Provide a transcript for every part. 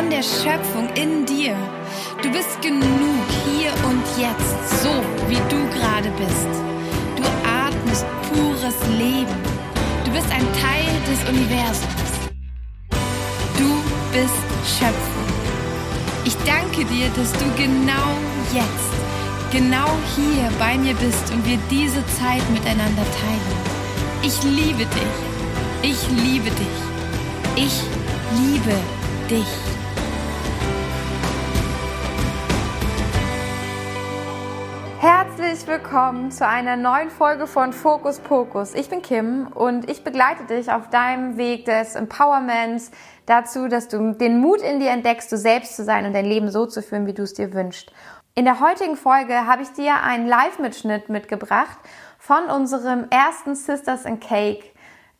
von der Schöpfung in dir. Du bist genug hier und jetzt, so wie du gerade bist. Du atmest pures Leben. Du bist ein Teil des Universums. Du bist Schöpfung. Ich danke dir, dass du genau jetzt, genau hier bei mir bist und wir diese Zeit miteinander teilen. Ich liebe dich. Ich liebe dich. Ich liebe dich. Willkommen zu einer neuen Folge von Fokus Pokus. Ich bin Kim und ich begleite dich auf deinem Weg des Empowerments dazu, dass du den Mut in dir entdeckst, du selbst zu sein und dein Leben so zu führen, wie du es dir wünschst. In der heutigen Folge habe ich dir einen Live-Mitschnitt mitgebracht von unserem ersten Sisters in Cake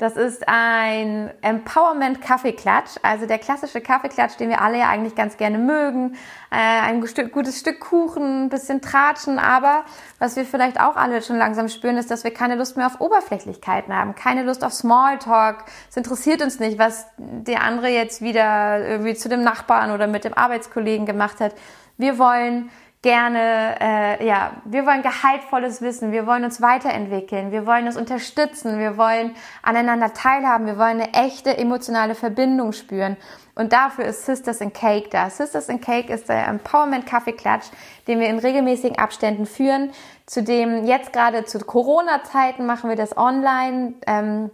das ist ein Empowerment Kaffeeklatsch, also der klassische Kaffeeklatsch, den wir alle ja eigentlich ganz gerne mögen. Äh, ein gutes Stück Kuchen, ein bisschen Tratschen, aber was wir vielleicht auch alle schon langsam spüren, ist, dass wir keine Lust mehr auf Oberflächlichkeiten haben, keine Lust auf Smalltalk. Es interessiert uns nicht, was der andere jetzt wieder irgendwie zu dem Nachbarn oder mit dem Arbeitskollegen gemacht hat. Wir wollen gerne, äh, ja, wir wollen gehaltvolles Wissen, wir wollen uns weiterentwickeln, wir wollen uns unterstützen, wir wollen aneinander teilhaben, wir wollen eine echte emotionale Verbindung spüren. Und dafür ist Sisters in Cake da. Sisters in Cake ist der Empowerment Kaffeeklatsch, den wir in regelmäßigen Abständen führen. Zudem jetzt gerade zu Corona-Zeiten machen wir das online. Ähm,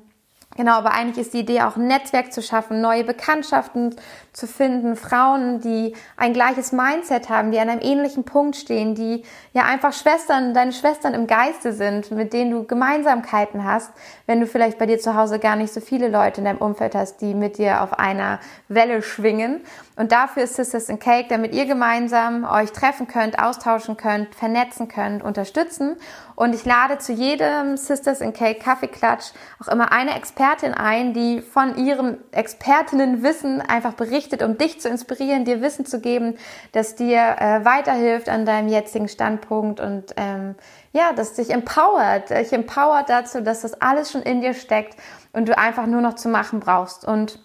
Genau, aber eigentlich ist die Idee auch ein Netzwerk zu schaffen, neue Bekanntschaften zu finden, Frauen, die ein gleiches Mindset haben, die an einem ähnlichen Punkt stehen, die ja einfach Schwestern, deine Schwestern im Geiste sind, mit denen du Gemeinsamkeiten hast, wenn du vielleicht bei dir zu Hause gar nicht so viele Leute in deinem Umfeld hast, die mit dir auf einer Welle schwingen. Und dafür ist Sisters in Cake, damit ihr gemeinsam euch treffen könnt, austauschen könnt, vernetzen könnt, unterstützen. Und ich lade zu jedem Sisters in Cake Kaffeeklatsch auch immer eine Expertin ein, die von ihrem Expertinnenwissen einfach berichtet, um dich zu inspirieren, dir Wissen zu geben, das dir äh, weiterhilft an deinem jetzigen Standpunkt und ähm, ja, das dich empowert, dich empowert dazu, dass das alles schon in dir steckt und du einfach nur noch zu machen brauchst. Und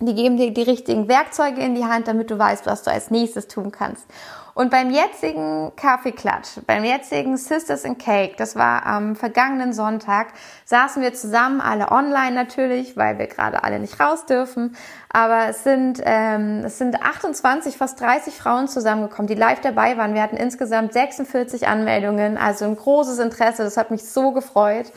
die geben dir die richtigen Werkzeuge in die Hand, damit du weißt, was du als nächstes tun kannst. Und beim jetzigen Kaffeeklatsch, beim jetzigen Sisters in Cake, das war am vergangenen Sonntag, saßen wir zusammen, alle online natürlich, weil wir gerade alle nicht raus dürfen. Aber es sind, ähm, es sind 28, fast 30 Frauen zusammengekommen, die live dabei waren. Wir hatten insgesamt 46 Anmeldungen, also ein großes Interesse. Das hat mich so gefreut.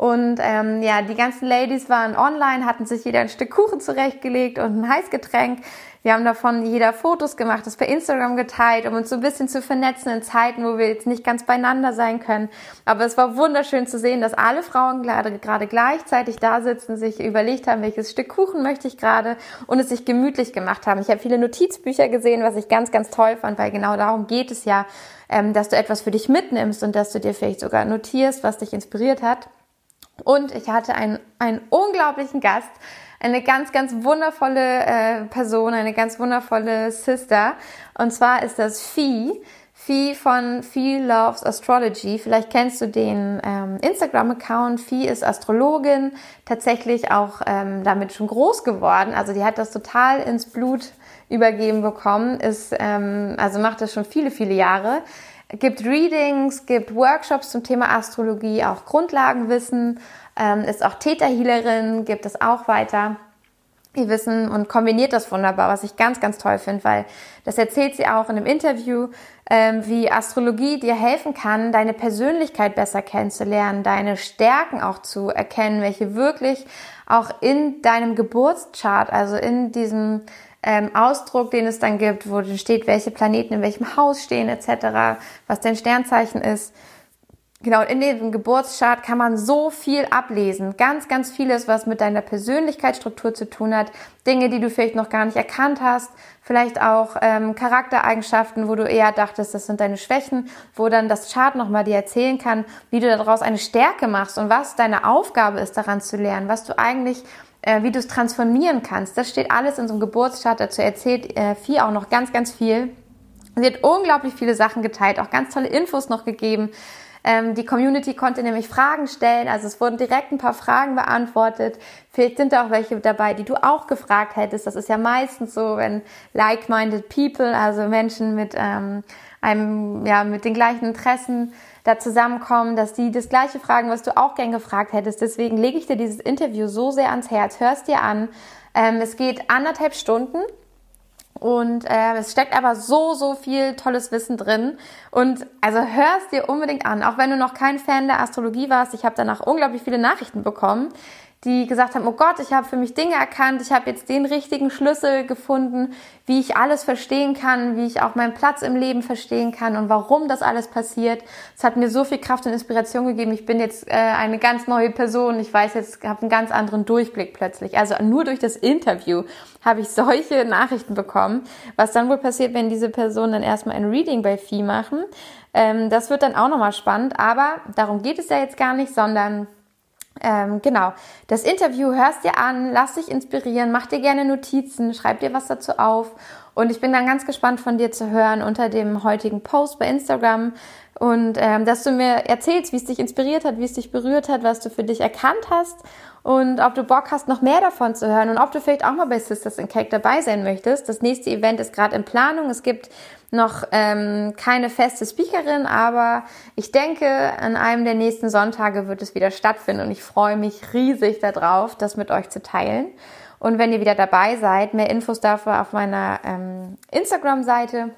Und ähm, ja, die ganzen Ladies waren online, hatten sich jeder ein Stück Kuchen zurechtgelegt und ein Heißgetränk. Wir haben davon jeder Fotos gemacht, das per Instagram geteilt, um uns so ein bisschen zu vernetzen in Zeiten, wo wir jetzt nicht ganz beieinander sein können. Aber es war wunderschön zu sehen, dass alle Frauen gerade, gleichzeitig da sitzen, sich überlegt haben, welches Stück Kuchen möchte ich gerade und es sich gemütlich gemacht haben. Ich habe viele Notizbücher gesehen, was ich ganz, ganz toll fand, weil genau darum geht es ja, ähm, dass du etwas für dich mitnimmst und dass du dir vielleicht sogar notierst, was dich inspiriert hat. Und ich hatte einen, einen unglaublichen Gast, eine ganz, ganz wundervolle äh, Person, eine ganz wundervolle Sister. Und zwar ist das Fee. Fee von Fee Loves Astrology. Vielleicht kennst du den ähm, Instagram-Account. Fee ist Astrologin, tatsächlich auch ähm, damit schon groß geworden. Also die hat das total ins Blut übergeben bekommen. Ist ähm, also macht das schon viele, viele Jahre gibt Readings, gibt Workshops zum Thema Astrologie, auch Grundlagenwissen, ähm, ist auch Täterhealerin, gibt es auch weiter. Ihr Wissen und kombiniert das wunderbar, was ich ganz, ganz toll finde, weil das erzählt sie auch in einem Interview, ähm, wie Astrologie dir helfen kann, deine Persönlichkeit besser kennenzulernen, deine Stärken auch zu erkennen, welche wirklich auch in deinem Geburtschart, also in diesem ähm, Ausdruck, den es dann gibt, wo dann steht, welche Planeten in welchem Haus stehen etc., was dein Sternzeichen ist. Genau, in dem Geburtschart kann man so viel ablesen. Ganz, ganz vieles, was mit deiner Persönlichkeitsstruktur zu tun hat. Dinge, die du vielleicht noch gar nicht erkannt hast. Vielleicht auch ähm, Charaktereigenschaften, wo du eher dachtest, das sind deine Schwächen, wo dann das Chart nochmal dir erzählen kann, wie du daraus eine Stärke machst und was deine Aufgabe ist, daran zu lernen, was du eigentlich äh, wie du es transformieren kannst. Das steht alles in so einem Geburtschart. Dazu erzählt äh, Vieh auch noch ganz, ganz viel. Sie hat unglaublich viele Sachen geteilt, auch ganz tolle Infos noch gegeben. Ähm, die Community konnte nämlich Fragen stellen, also es wurden direkt ein paar Fragen beantwortet. Vielleicht sind da auch welche dabei, die du auch gefragt hättest. Das ist ja meistens so, wenn like-minded people, also Menschen mit ähm, einem, ja, mit den gleichen Interessen da zusammenkommen, dass die das gleiche fragen, was du auch gern gefragt hättest. Deswegen lege ich dir dieses Interview so sehr ans Herz. Hörst dir an. Ähm, es geht anderthalb Stunden. Und äh, es steckt aber so, so viel tolles Wissen drin. Und also hörst dir unbedingt an, auch wenn du noch kein Fan der Astrologie warst. Ich habe danach unglaublich viele Nachrichten bekommen, die gesagt haben, oh Gott, ich habe für mich Dinge erkannt, ich habe jetzt den richtigen Schlüssel gefunden, wie ich alles verstehen kann, wie ich auch meinen Platz im Leben verstehen kann und warum das alles passiert. Es hat mir so viel Kraft und Inspiration gegeben. Ich bin jetzt äh, eine ganz neue Person. Ich weiß jetzt, habe einen ganz anderen Durchblick plötzlich. Also nur durch das Interview habe ich solche Nachrichten bekommen. Was dann wohl passiert, wenn diese Personen dann erstmal ein Reading bei Vieh machen. Ähm, das wird dann auch nochmal spannend. Aber darum geht es ja jetzt gar nicht, sondern ähm, genau, das Interview hörst dir an, lass dich inspirieren, mach dir gerne Notizen, schreib dir was dazu auf. Und ich bin dann ganz gespannt von dir zu hören unter dem heutigen Post bei Instagram und ähm, dass du mir erzählst, wie es dich inspiriert hat, wie es dich berührt hat, was du für dich erkannt hast und ob du Bock hast, noch mehr davon zu hören und ob du vielleicht auch mal bei Sisters in Cake dabei sein möchtest. Das nächste Event ist gerade in Planung. Es gibt noch ähm, keine feste Speakerin, aber ich denke, an einem der nächsten Sonntage wird es wieder stattfinden und ich freue mich riesig darauf, das mit euch zu teilen. Und wenn ihr wieder dabei seid, mehr Infos dafür auf meiner ähm, Instagram-Seite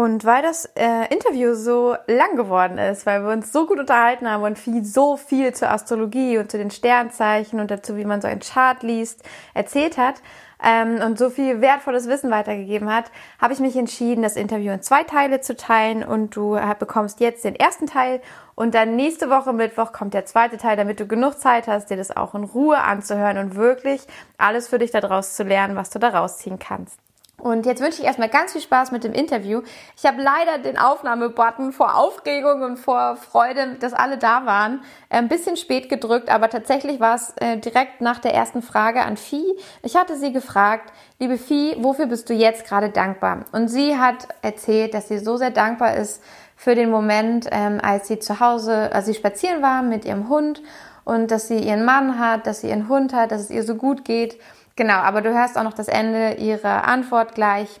und weil das äh, Interview so lang geworden ist, weil wir uns so gut unterhalten haben und viel, so viel zur Astrologie und zu den Sternzeichen und dazu, wie man so einen Chart liest, erzählt hat ähm, und so viel wertvolles Wissen weitergegeben hat, habe ich mich entschieden, das Interview in zwei Teile zu teilen und du äh, bekommst jetzt den ersten Teil und dann nächste Woche Mittwoch kommt der zweite Teil, damit du genug Zeit hast, dir das auch in Ruhe anzuhören und wirklich alles für dich daraus zu lernen, was du daraus ziehen kannst. Und jetzt wünsche ich erstmal ganz viel Spaß mit dem Interview. Ich habe leider den Aufnahmebutton vor Aufregung und vor Freude, dass alle da waren, äh, ein bisschen spät gedrückt, aber tatsächlich war es äh, direkt nach der ersten Frage an Vieh. Ich hatte sie gefragt, liebe Vieh, wofür bist du jetzt gerade dankbar? Und sie hat erzählt, dass sie so sehr dankbar ist für den Moment, ähm, als sie zu Hause, als sie spazieren war mit ihrem Hund und dass sie ihren Mann hat, dass sie ihren Hund hat, dass es ihr so gut geht Genau, aber du hörst auch noch das Ende ihrer Antwort gleich.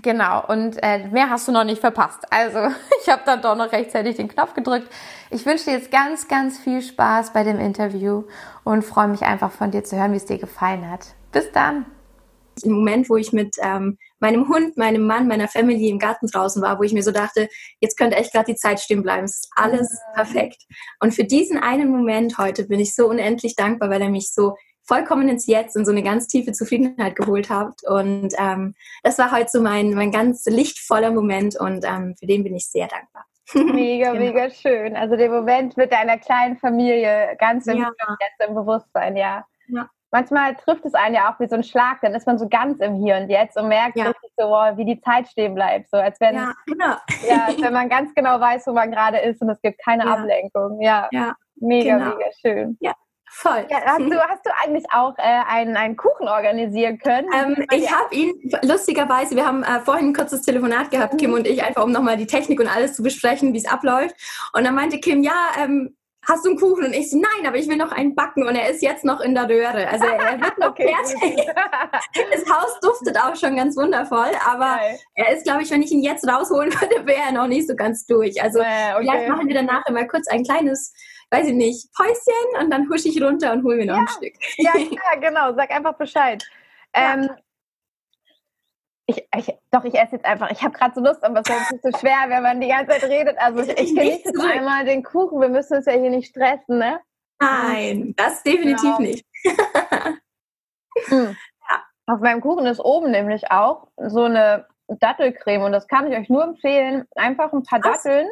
Genau, und äh, mehr hast du noch nicht verpasst. Also, ich habe dann doch noch rechtzeitig den Knopf gedrückt. Ich wünsche dir jetzt ganz, ganz viel Spaß bei dem Interview und freue mich einfach von dir zu hören, wie es dir gefallen hat. Bis dann. Im Moment, wo ich mit ähm, meinem Hund, meinem Mann, meiner Family im Garten draußen war, wo ich mir so dachte, jetzt könnte echt gerade die Zeit stehen bleiben. Es ist alles perfekt. Und für diesen einen Moment heute bin ich so unendlich dankbar, weil er mich so vollkommen ins Jetzt in so eine ganz tiefe Zufriedenheit geholt habt. Und ähm, das war heute so mein, mein ganz lichtvoller Moment und ähm, für den bin ich sehr dankbar. Mega, genau. mega schön. Also der Moment mit deiner kleinen Familie ganz im, ja. Jetzt im Bewusstsein, ja. ja. Manchmal trifft es einen ja auch wie so ein Schlag, dann ist man so ganz im Hier und Jetzt und merkt ja. richtig so, wow, wie die Zeit stehen bleibt. So als wenn, ja, genau. ja, als wenn man ganz genau weiß, wo man gerade ist und es gibt keine. Ablenkung. Ja, ja. mega, genau. mega schön. Ja. Voll. Ja, hast, du, hast du eigentlich auch äh, einen, einen Kuchen organisieren können? Ähm, ich habe ihn, lustigerweise, wir haben äh, vorhin ein kurzes Telefonat gehabt, mhm. Kim und ich, einfach um nochmal die Technik und alles zu besprechen, wie es abläuft. Und dann meinte Kim, ja, ähm, hast du einen Kuchen? Und ich so, nein, aber ich will noch einen backen und er ist jetzt noch in der Röhre. Also er wird noch okay, fertig. das Haus duftet auch schon ganz wundervoll, aber Geil. er ist, glaube ich, wenn ich ihn jetzt rausholen würde, wäre er noch nicht so ganz durch. Also äh, okay. vielleicht machen wir danach immer kurz ein kleines weiß ich nicht, Päuschen und dann husche ich runter und hole mir noch ja. ein Stück. Ja, ja, genau, sag einfach Bescheid. Ähm, ich, ich, doch, ich esse jetzt einfach. Ich habe gerade so Lust, aber es ist so schwer, wenn man die ganze Zeit redet. Also ich, ich genieße jetzt einmal den Kuchen. Wir müssen uns ja hier nicht stressen, ne? Nein, das definitiv genau. nicht. hm. ja. Auf meinem Kuchen ist oben nämlich auch so eine Dattelcreme und das kann ich euch nur empfehlen. Einfach ein paar Was? Datteln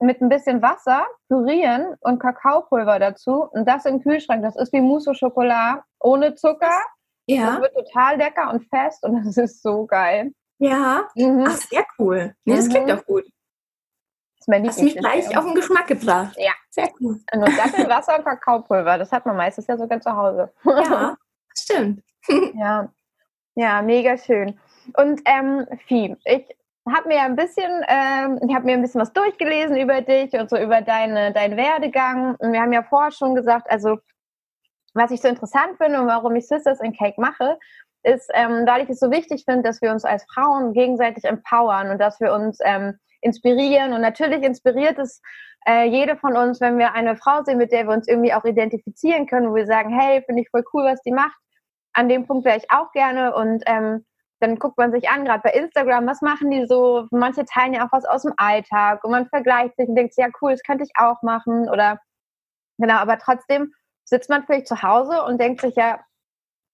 mit ein bisschen Wasser pürieren und Kakaopulver dazu und das im Kühlschrank. Das ist wie Mousse au Chocolat ohne Zucker. Ja. Das wird total lecker und fest und das ist so geil. Ja. Mhm. Ach, sehr cool. Nee, das mhm. klingt doch gut. Das ist mein Hast mich gleich auf den Geschmack gebracht. Ja. Sehr cool. Nur Wasser und Kakaopulver. Das hat man meistens ja sogar zu Hause. Ja, stimmt. ja. Ja, mega schön. Und ähm, Vieh, ich habe mir ein bisschen, ähm, ich habe mir ein bisschen was durchgelesen über dich und so über deine, deinen Werdegang. Und wir haben ja vorher schon gesagt, also was ich so interessant finde und warum ich Sisters in Cake mache, ist, ähm, weil ich es so wichtig finde, dass wir uns als Frauen gegenseitig empowern und dass wir uns ähm, inspirieren. Und natürlich inspiriert es äh, jede von uns, wenn wir eine Frau sehen, mit der wir uns irgendwie auch identifizieren können, wo wir sagen, hey, finde ich voll cool, was die macht. An dem Punkt wäre ich auch gerne. Und ähm, dann guckt man sich an, gerade bei Instagram, was machen die so? Manche teilen ja auch was aus dem Alltag und man vergleicht sich und denkt, ja cool, das könnte ich auch machen. Oder genau, aber trotzdem sitzt man vielleicht zu Hause und denkt sich ja,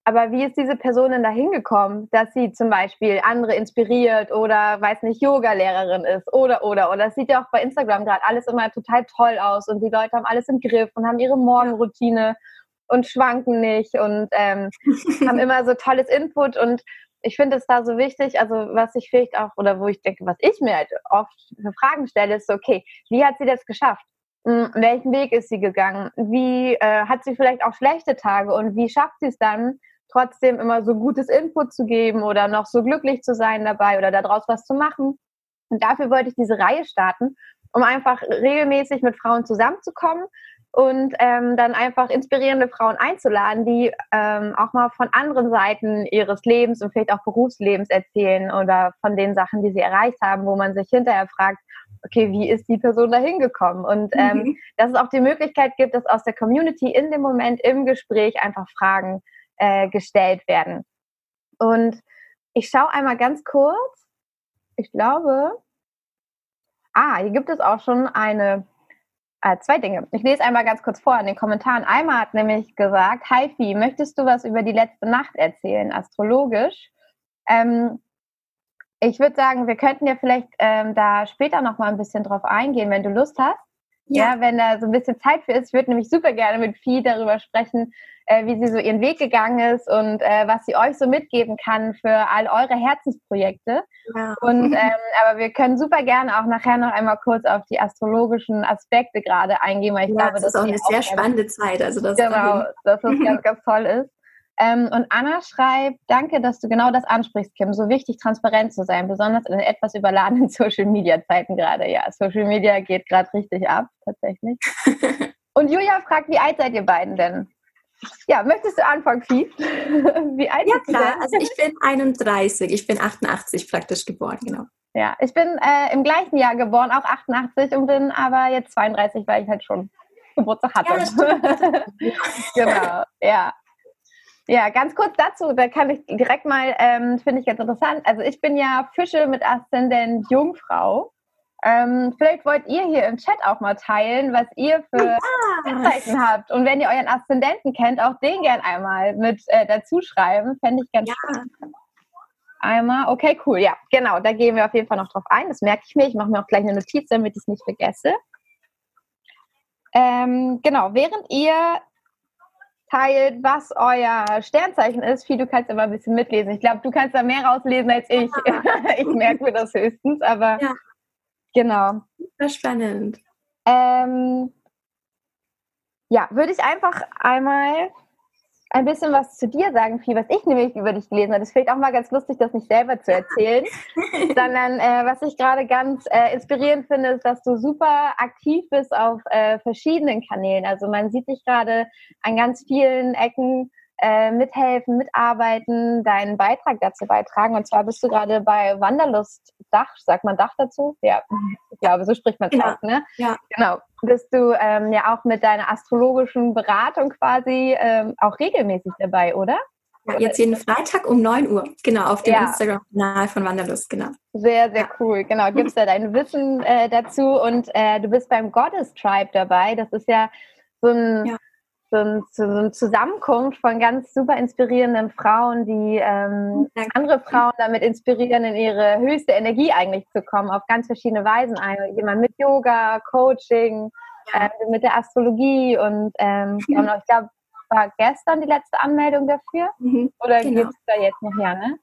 aber wie ist diese Person denn da hingekommen, dass sie zum Beispiel andere inspiriert oder, weiß nicht, Yoga-Lehrerin ist oder, oder, oder. Das sieht ja auch bei Instagram gerade alles immer total toll aus und die Leute haben alles im Griff und haben ihre Morgenroutine und schwanken nicht und ähm, haben immer so tolles Input und ich finde es da so wichtig, also was ich vielleicht auch, oder wo ich denke, was ich mir halt oft für Fragen stelle, ist so, okay, wie hat sie das geschafft? Hm, welchen Weg ist sie gegangen? Wie äh, hat sie vielleicht auch schlechte Tage und wie schafft sie es dann, trotzdem immer so gutes Input zu geben oder noch so glücklich zu sein dabei oder daraus was zu machen. Und dafür wollte ich diese Reihe starten, um einfach regelmäßig mit Frauen zusammenzukommen und ähm, dann einfach inspirierende Frauen einzuladen, die ähm, auch mal von anderen Seiten ihres Lebens und vielleicht auch Berufslebens erzählen oder von den Sachen, die sie erreicht haben, wo man sich hinterher fragt, okay, wie ist die Person da hingekommen? Und ähm, mhm. dass es auch die Möglichkeit gibt, dass aus der Community in dem Moment im Gespräch einfach Fragen äh, gestellt werden. Und ich schaue einmal ganz kurz. Ich glaube, ah, hier gibt es auch schon eine, äh, zwei Dinge. Ich lese einmal ganz kurz vor in den Kommentaren. Einmal hat nämlich gesagt, Hi Fi, möchtest du was über die letzte Nacht erzählen, astrologisch? Ähm, ich würde sagen, wir könnten ja vielleicht ähm, da später noch mal ein bisschen drauf eingehen, wenn du Lust hast. Ja. ja, wenn da so ein bisschen Zeit für ist. Ich würde nämlich super gerne mit Vieh darüber sprechen, äh, wie sie so ihren Weg gegangen ist und äh, was sie euch so mitgeben kann für all eure Herzensprojekte. Ja. Und ähm, aber wir können super gerne auch nachher noch einmal kurz auf die astrologischen Aspekte gerade eingehen, weil ich ja, glaube, das ist auch eine sehr spannende Zeit. Also das genau, dass das ganz, ganz toll ist. Ähm, und Anna schreibt, danke, dass du genau das ansprichst, Kim. So wichtig, transparent zu sein, besonders in etwas überladenen Social-Media-Zeiten gerade. Ja, Social Media geht gerade richtig ab, tatsächlich. und Julia fragt, wie alt seid ihr beiden denn? Ja, möchtest du anfangen, Vieh? wie alt ja, klar. Also ich bin 31, ich bin 88 praktisch geboren, genau. Ja, ich bin äh, im gleichen Jahr geboren, auch 88 und bin aber jetzt 32, weil ich halt schon Geburtstag hatte. Ja, genau, ja. Ja, ganz kurz dazu, da kann ich direkt mal, ähm, finde ich ganz interessant. Also ich bin ja Fische mit Aszendent Jungfrau. Ähm, vielleicht wollt ihr hier im Chat auch mal teilen, was ihr für Zeichen habt. Und wenn ihr euren Aszendenten kennt, auch den gern einmal mit äh, dazu schreiben. Fände ich ganz ja. Spannend. Einmal, okay, cool, ja, genau, da gehen wir auf jeden Fall noch drauf ein. Das merke ich mir. Ich mache mir auch gleich eine Notiz, damit ich es nicht vergesse. Ähm, genau, während ihr teilt, was euer Sternzeichen ist. Viel, du kannst immer ein bisschen mitlesen. Ich glaube, du kannst da mehr rauslesen als ich. ich merke mir das höchstens, aber ja. genau. Super spannend. Ähm, ja, würde ich einfach einmal ein bisschen was zu dir sagen, viel, was ich nämlich über dich gelesen habe. Es fehlt auch mal ganz lustig, das nicht selber zu erzählen, sondern äh, was ich gerade ganz äh, inspirierend finde, ist, dass du super aktiv bist auf äh, verschiedenen Kanälen. Also man sieht dich gerade an ganz vielen Ecken äh, mithelfen, mitarbeiten, deinen Beitrag dazu beitragen. Und zwar bist du gerade bei Wanderlust Dach, sagt man Dach dazu? Ja, ich glaube, so spricht man es ja. aus, ne? Ja. Genau. Bist du ähm, ja auch mit deiner astrologischen Beratung quasi ähm, auch regelmäßig dabei, oder? Ja, jetzt jeden Freitag um 9 Uhr, genau, auf dem ja. Instagram-Kanal von Wanderlust, genau. Sehr, sehr cool, genau. Gibst da dein Wissen äh, dazu und äh, du bist beim Goddess Tribe dabei. Das ist ja so ein ja so, ein, so eine Zusammenkunft von ganz super inspirierenden Frauen, die ähm, andere Frauen damit inspirieren, in ihre höchste Energie eigentlich zu kommen, auf ganz verschiedene Weisen. Jemand mit Yoga, Coaching, äh, mit der Astrologie und, ähm, mhm. und ich glaube, war gestern die letzte Anmeldung dafür? Mhm, Oder genau. gibt es da jetzt noch, ja, ne?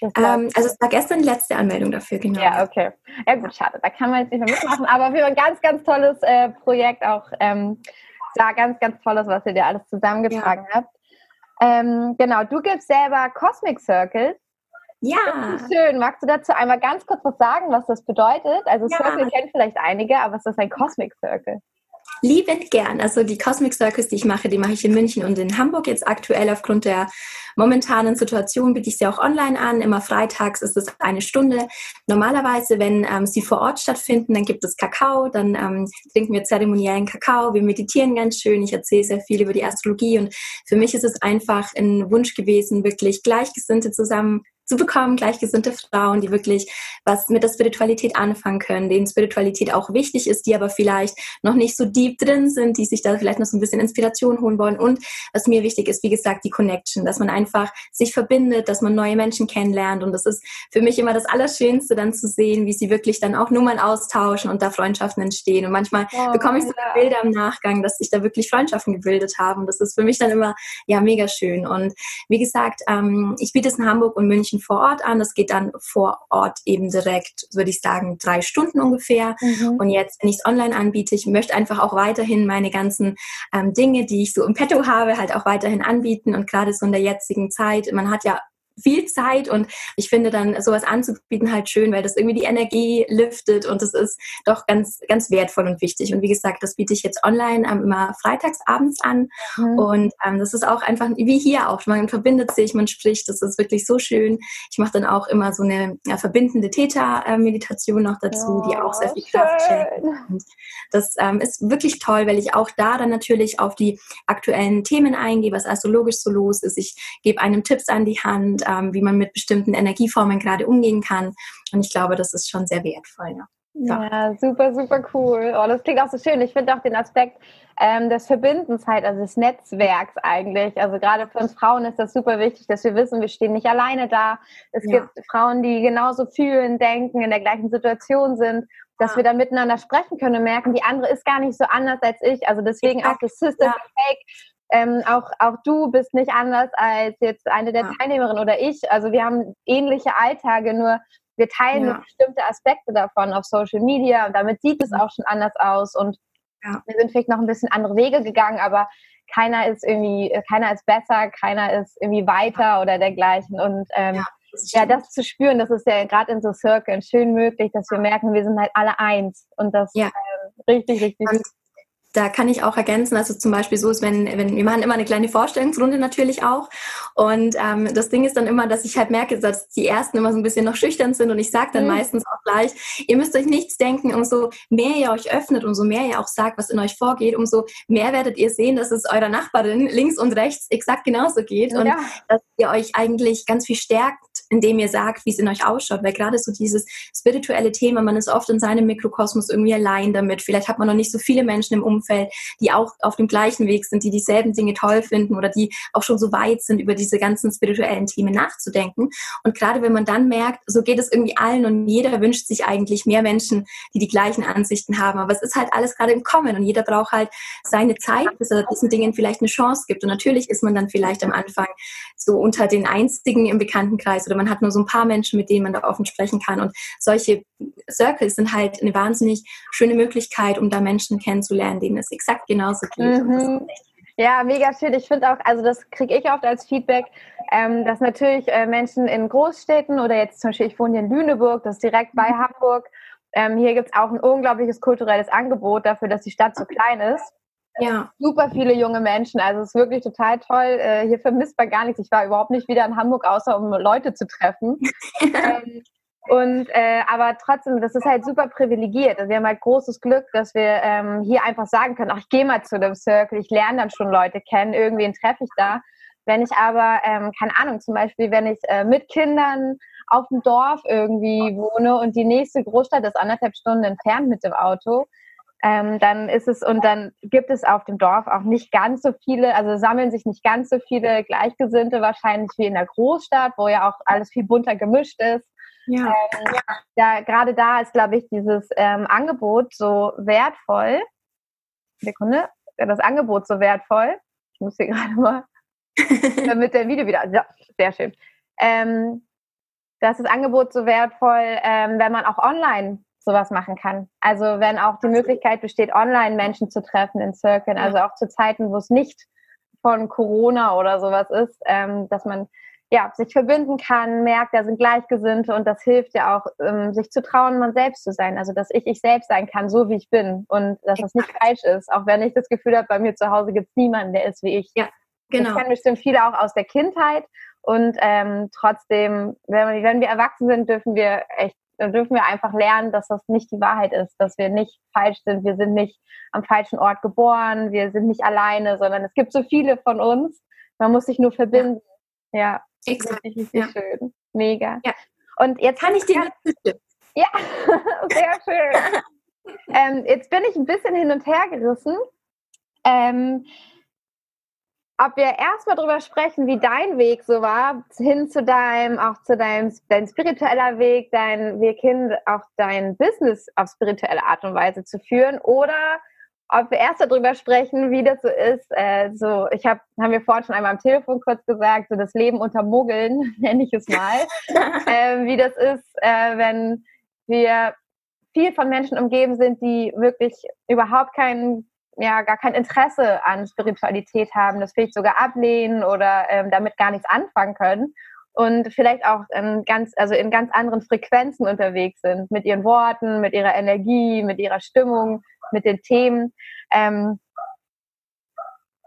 Ähm, also es war gestern die letzte Anmeldung dafür, genau. Ja, okay. Ja gut, schade, da kann man jetzt nicht mehr mitmachen, aber für ein ganz, ganz tolles äh, Projekt auch ähm, war ganz, ganz tolles, was ihr dir alles zusammengetragen ja. habt. Ähm, genau, du gibst selber Cosmic Circles. Ja. Schön. Magst du dazu einmal ganz kurz was sagen, was das bedeutet? Also ja. Circle kennen vielleicht einige, aber es ist ein Cosmic Circle. Liebend gern. Also die Cosmic Circus, die ich mache, die mache ich in München und in Hamburg jetzt aktuell aufgrund der momentanen Situation biete ich sie auch online an. Immer freitags ist es eine Stunde. Normalerweise, wenn ähm, sie vor Ort stattfinden, dann gibt es Kakao, dann ähm, trinken wir zeremoniellen Kakao, wir meditieren ganz schön. Ich erzähle sehr viel über die Astrologie und für mich ist es einfach ein Wunsch gewesen, wirklich Gleichgesinnte zusammen zu bekommen, gleichgesinnte Frauen, die wirklich was mit der Spiritualität anfangen können, denen Spiritualität auch wichtig ist, die aber vielleicht noch nicht so deep drin sind, die sich da vielleicht noch so ein bisschen Inspiration holen wollen. Und was mir wichtig ist, wie gesagt, die Connection, dass man einfach sich verbindet, dass man neue Menschen kennenlernt. Und das ist für mich immer das Allerschönste, dann zu sehen, wie sie wirklich dann auch Nummern austauschen und da Freundschaften entstehen. Und manchmal oh, bekomme ich so ja. Bilder im Nachgang, dass sich da wirklich Freundschaften gebildet haben. Das ist für mich dann immer ja mega schön. Und wie gesagt, ähm, ich biete es in Hamburg und München München vor Ort an. Das geht dann vor Ort eben direkt, würde ich sagen, drei Stunden ungefähr. Mhm. Und jetzt, wenn ich es online anbiete, ich möchte einfach auch weiterhin meine ganzen ähm, Dinge, die ich so im Petto habe, halt auch weiterhin anbieten. Und gerade so in der jetzigen Zeit, man hat ja viel Zeit und ich finde dann sowas anzubieten halt schön, weil das irgendwie die Energie liftet und das ist doch ganz, ganz wertvoll und wichtig. Und wie gesagt, das biete ich jetzt online ähm, immer freitags abends an mhm. und ähm, das ist auch einfach wie hier auch. Man verbindet sich, man spricht, das ist wirklich so schön. Ich mache dann auch immer so eine ja, verbindende Täter-Meditation noch dazu, oh, die auch sehr viel Kraft schenkt. Das ähm, ist wirklich toll, weil ich auch da dann natürlich auf die aktuellen Themen eingehe, was astrologisch so los ist. Ich gebe einem Tipps an die Hand, ähm, wie man mit bestimmten Energieformen gerade umgehen kann. Und ich glaube, das ist schon sehr wertvoll. Ja. Ja, super, super cool. Oh, das klingt auch so schön. Ich finde auch den Aspekt ähm, des Verbindens halt, also des Netzwerks eigentlich. Also gerade für uns Frauen ist das super wichtig, dass wir wissen, wir stehen nicht alleine da. Es ja. gibt Frauen, die genauso fühlen, denken, in der gleichen Situation sind, dass ja. wir dann miteinander sprechen können und merken, die andere ist gar nicht so anders als ich. Also deswegen Exakt. auch das System ja. Fake ähm, auch, auch du bist nicht anders als jetzt eine der ja. Teilnehmerinnen oder ich. Also wir haben ähnliche Alltage, nur wir teilen ja. bestimmte Aspekte davon auf Social Media und damit sieht es mhm. auch schon anders aus und ja. wir sind vielleicht noch ein bisschen andere Wege gegangen, aber keiner ist irgendwie, keiner ist besser, keiner ist irgendwie weiter oder dergleichen und ähm, ja. Ja, das zu spüren, das ist ja gerade in so Circles schön möglich, dass wir merken, wir sind halt alle eins und das ja. äh, richtig, richtig. Und da kann ich auch ergänzen, also zum Beispiel so ist, wenn, wenn wir machen immer eine kleine Vorstellungsrunde natürlich auch. Und ähm, das Ding ist dann immer, dass ich halt merke, dass die ersten immer so ein bisschen noch schüchtern sind und ich sage dann mhm. meistens auch gleich, ihr müsst euch nichts denken, umso mehr ihr euch öffnet, umso mehr ihr auch sagt, was in euch vorgeht, umso mehr werdet ihr sehen, dass es eurer Nachbarin links und rechts exakt genauso geht ja. und dass ihr euch eigentlich ganz viel stärkt, indem ihr sagt, wie es in euch ausschaut. Weil gerade so dieses spirituelle Thema, man ist oft in seinem Mikrokosmos irgendwie allein damit. Vielleicht hat man noch nicht so viele Menschen im Umfeld Umfeld, die auch auf dem gleichen Weg sind, die dieselben Dinge toll finden oder die auch schon so weit sind, über diese ganzen spirituellen Themen nachzudenken. Und gerade wenn man dann merkt, so geht es irgendwie allen und jeder wünscht sich eigentlich mehr Menschen, die die gleichen Ansichten haben. Aber es ist halt alles gerade im Kommen und jeder braucht halt seine Zeit, bis er diesen Dingen vielleicht eine Chance gibt. Und natürlich ist man dann vielleicht am Anfang so unter den Einzigen im Bekanntenkreis oder man hat nur so ein paar Menschen, mit denen man da offen sprechen kann. Und solche Circles sind halt eine wahnsinnig schöne Möglichkeit, um da Menschen kennenzulernen, denen es exakt genauso geht. Mhm. Ja, mega schön. Ich finde auch, also das kriege ich oft als Feedback, ähm, dass natürlich äh, Menschen in Großstädten oder jetzt zum Beispiel, ich wohne hier in Lüneburg, das ist direkt bei mhm. Hamburg. Ähm, hier gibt es auch ein unglaubliches kulturelles Angebot dafür, dass die Stadt so klein ist. Ja. Super viele junge Menschen. Also es ist wirklich total toll. Äh, hier vermisst man gar nichts. Ich war überhaupt nicht wieder in Hamburg, außer um Leute zu treffen. ähm, und äh, aber trotzdem, das ist halt super privilegiert. Also wir haben halt großes Glück, dass wir ähm, hier einfach sagen können, ach, ich gehe mal zu dem Circle, ich lerne dann schon Leute kennen, irgendwen treffe ich da. Wenn ich aber, ähm, keine Ahnung, zum Beispiel, wenn ich äh, mit Kindern auf dem Dorf irgendwie wohne und die nächste Großstadt ist anderthalb Stunden entfernt mit dem Auto, ähm, dann ist es und dann gibt es auf dem Dorf auch nicht ganz so viele, also sammeln sich nicht ganz so viele Gleichgesinnte wahrscheinlich wie in der Großstadt, wo ja auch alles viel bunter gemischt ist. Ja. Ähm, ja, gerade da ist, glaube ich, dieses ähm, Angebot so wertvoll. Sekunde, das Angebot so wertvoll. Ich muss hier gerade mal mit dem Video wieder. Ja, sehr schön. Ähm, das ist Angebot so wertvoll, ähm, wenn man auch online sowas machen kann. Also wenn auch die Möglichkeit besteht, online Menschen zu treffen in Circlen, also auch zu Zeiten, wo es nicht von Corona oder sowas ist, ähm, dass man ja, sich verbinden kann, merkt, da sind Gleichgesinnte und das hilft ja auch, ähm, sich zu trauen, man selbst zu sein. Also, dass ich ich selbst sein kann, so wie ich bin und dass das nicht falsch ist. Auch wenn ich das Gefühl habe, bei mir zu Hause gibt es niemanden, der ist wie ich. Ja, genau. Das kennen bestimmt viele auch aus der Kindheit und ähm, trotzdem, wenn wir, wenn wir erwachsen sind, dürfen wir echt dann dürfen wir einfach lernen, dass das nicht die Wahrheit ist, dass wir nicht falsch sind, wir sind nicht am falschen Ort geboren, wir sind nicht alleine, sondern es gibt so viele von uns. Man muss sich nur verbinden. Ja. Exakt. Richtig, richtig ja. schön. Mega. Ja. Und jetzt kann ich dir Ja, sehr schön. ähm, jetzt bin ich ein bisschen hin und her gerissen. Ähm, ob wir erstmal drüber sprechen, wie dein Weg so war, hin zu deinem, auch zu deinem, dein spiritueller Weg, dein Weg hin, auch dein Business auf spirituelle Art und Weise zu führen, oder ob wir erst darüber sprechen, wie das so ist. Äh, so, ich habe, haben wir vorhin schon einmal am Telefon kurz gesagt, so das Leben unter Muggeln, nenne ich es mal, äh, wie das ist, äh, wenn wir viel von Menschen umgeben sind, die wirklich überhaupt keinen ja gar kein Interesse an Spiritualität haben, das vielleicht sogar ablehnen oder ähm, damit gar nichts anfangen können und vielleicht auch in ganz, also in ganz anderen Frequenzen unterwegs sind, mit ihren Worten, mit ihrer Energie, mit ihrer Stimmung, mit den Themen. Ähm,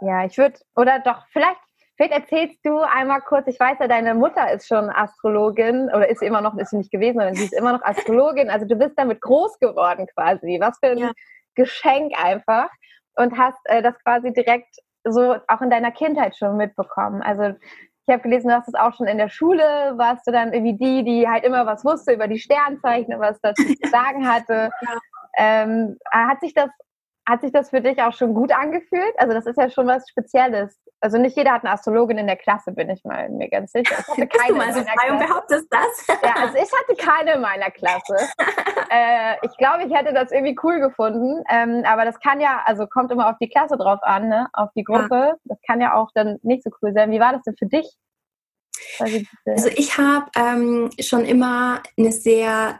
ja, ich würde, oder doch, vielleicht, vielleicht erzählst du einmal kurz, ich weiß ja, deine Mutter ist schon Astrologin, oder ist sie immer noch, ist sie nicht gewesen, sondern sie ist immer noch Astrologin, also du bist damit groß geworden quasi. Was für ein ja. Geschenk einfach und hast äh, das quasi direkt so auch in deiner Kindheit schon mitbekommen. Also ich habe gelesen, du hast es auch schon in der Schule, warst du dann irgendwie die, die halt immer was wusste über die Sternzeichen, was dazu zu sagen hatte. Ja. Ähm, hat sich das hat sich das für dich auch schon gut angefühlt? Also das ist ja schon was Spezielles. Also nicht jeder hat eine Astrologin in der Klasse, bin ich mal mir ganz sicher. Ich hatte keine du mal so frei und behauptest das? ja, also ich hatte keine in meiner Klasse. äh, ich glaube, ich hätte das irgendwie cool gefunden. Ähm, aber das kann ja, also kommt immer auf die Klasse drauf an, ne? auf die Gruppe. Ja. Das kann ja auch dann nicht so cool sein. Wie war das denn für dich? Also ich habe ähm, schon immer eine sehr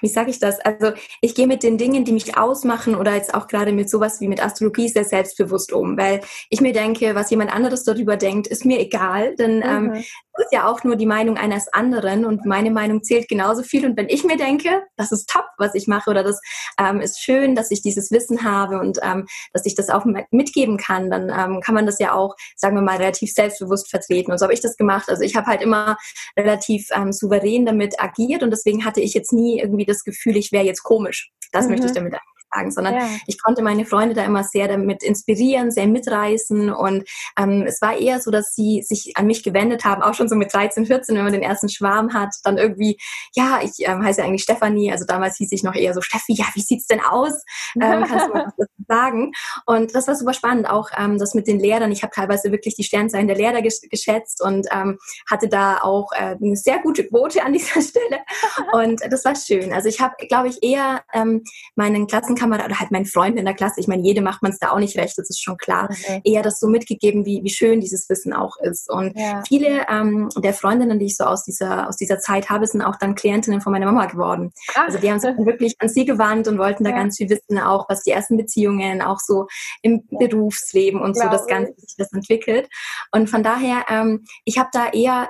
wie sage ich das? Also ich gehe mit den Dingen, die mich ausmachen oder jetzt auch gerade mit sowas wie mit Astrologie sehr selbstbewusst um, weil ich mir denke, was jemand anderes darüber denkt, ist mir egal, denn ähm, mhm. ähm, ist ja auch nur die Meinung eines anderen und meine Meinung zählt genauso viel. Und wenn ich mir denke, das ist top, was ich mache oder das ähm, ist schön, dass ich dieses Wissen habe und ähm, dass ich das auch mitgeben kann, dann ähm, kann man das ja auch, sagen wir mal, relativ selbstbewusst vertreten. Und so habe ich das gemacht. Also ich habe halt immer relativ ähm, souverän damit agiert und deswegen hatte ich jetzt nie irgendwie das Gefühl, ich wäre jetzt komisch. Das mhm. möchte ich damit sagen, sondern ja. ich konnte meine Freunde da immer sehr damit inspirieren, sehr mitreißen und ähm, es war eher so, dass sie sich an mich gewendet haben, auch schon so mit 13, 14, wenn man den ersten Schwarm hat, dann irgendwie, ja, ich ähm, heiße eigentlich Stefanie, also damals hieß ich noch eher so, Steffi, ja, wie sieht's denn aus? Ähm, kannst du mal was sagen? Und das war super spannend, auch ähm, das mit den Lehrern. Ich habe teilweise wirklich die Sternzeichen der Lehrer geschätzt und ähm, hatte da auch äh, eine sehr gute Quote an dieser Stelle und das war schön. Also ich habe, glaube ich, eher ähm, meinen Klassenkameraden Klassenkamerad oder halt meinen Freunden in der Klasse, ich meine, jede macht man es da auch nicht recht, das ist schon klar, okay. eher das so mitgegeben, wie, wie schön dieses Wissen auch ist. Und ja. viele ähm, der Freundinnen, die ich so aus dieser, aus dieser Zeit habe, sind auch dann Klientinnen von meiner Mama geworden. Ach. Also die haben sich wirklich an sie gewandt und wollten da ja. ganz viel wissen, auch was die ersten Beziehungen, auch so im ja. Berufsleben und Glaube so das Ganze, sich das entwickelt. Und von daher, ähm, ich habe da eher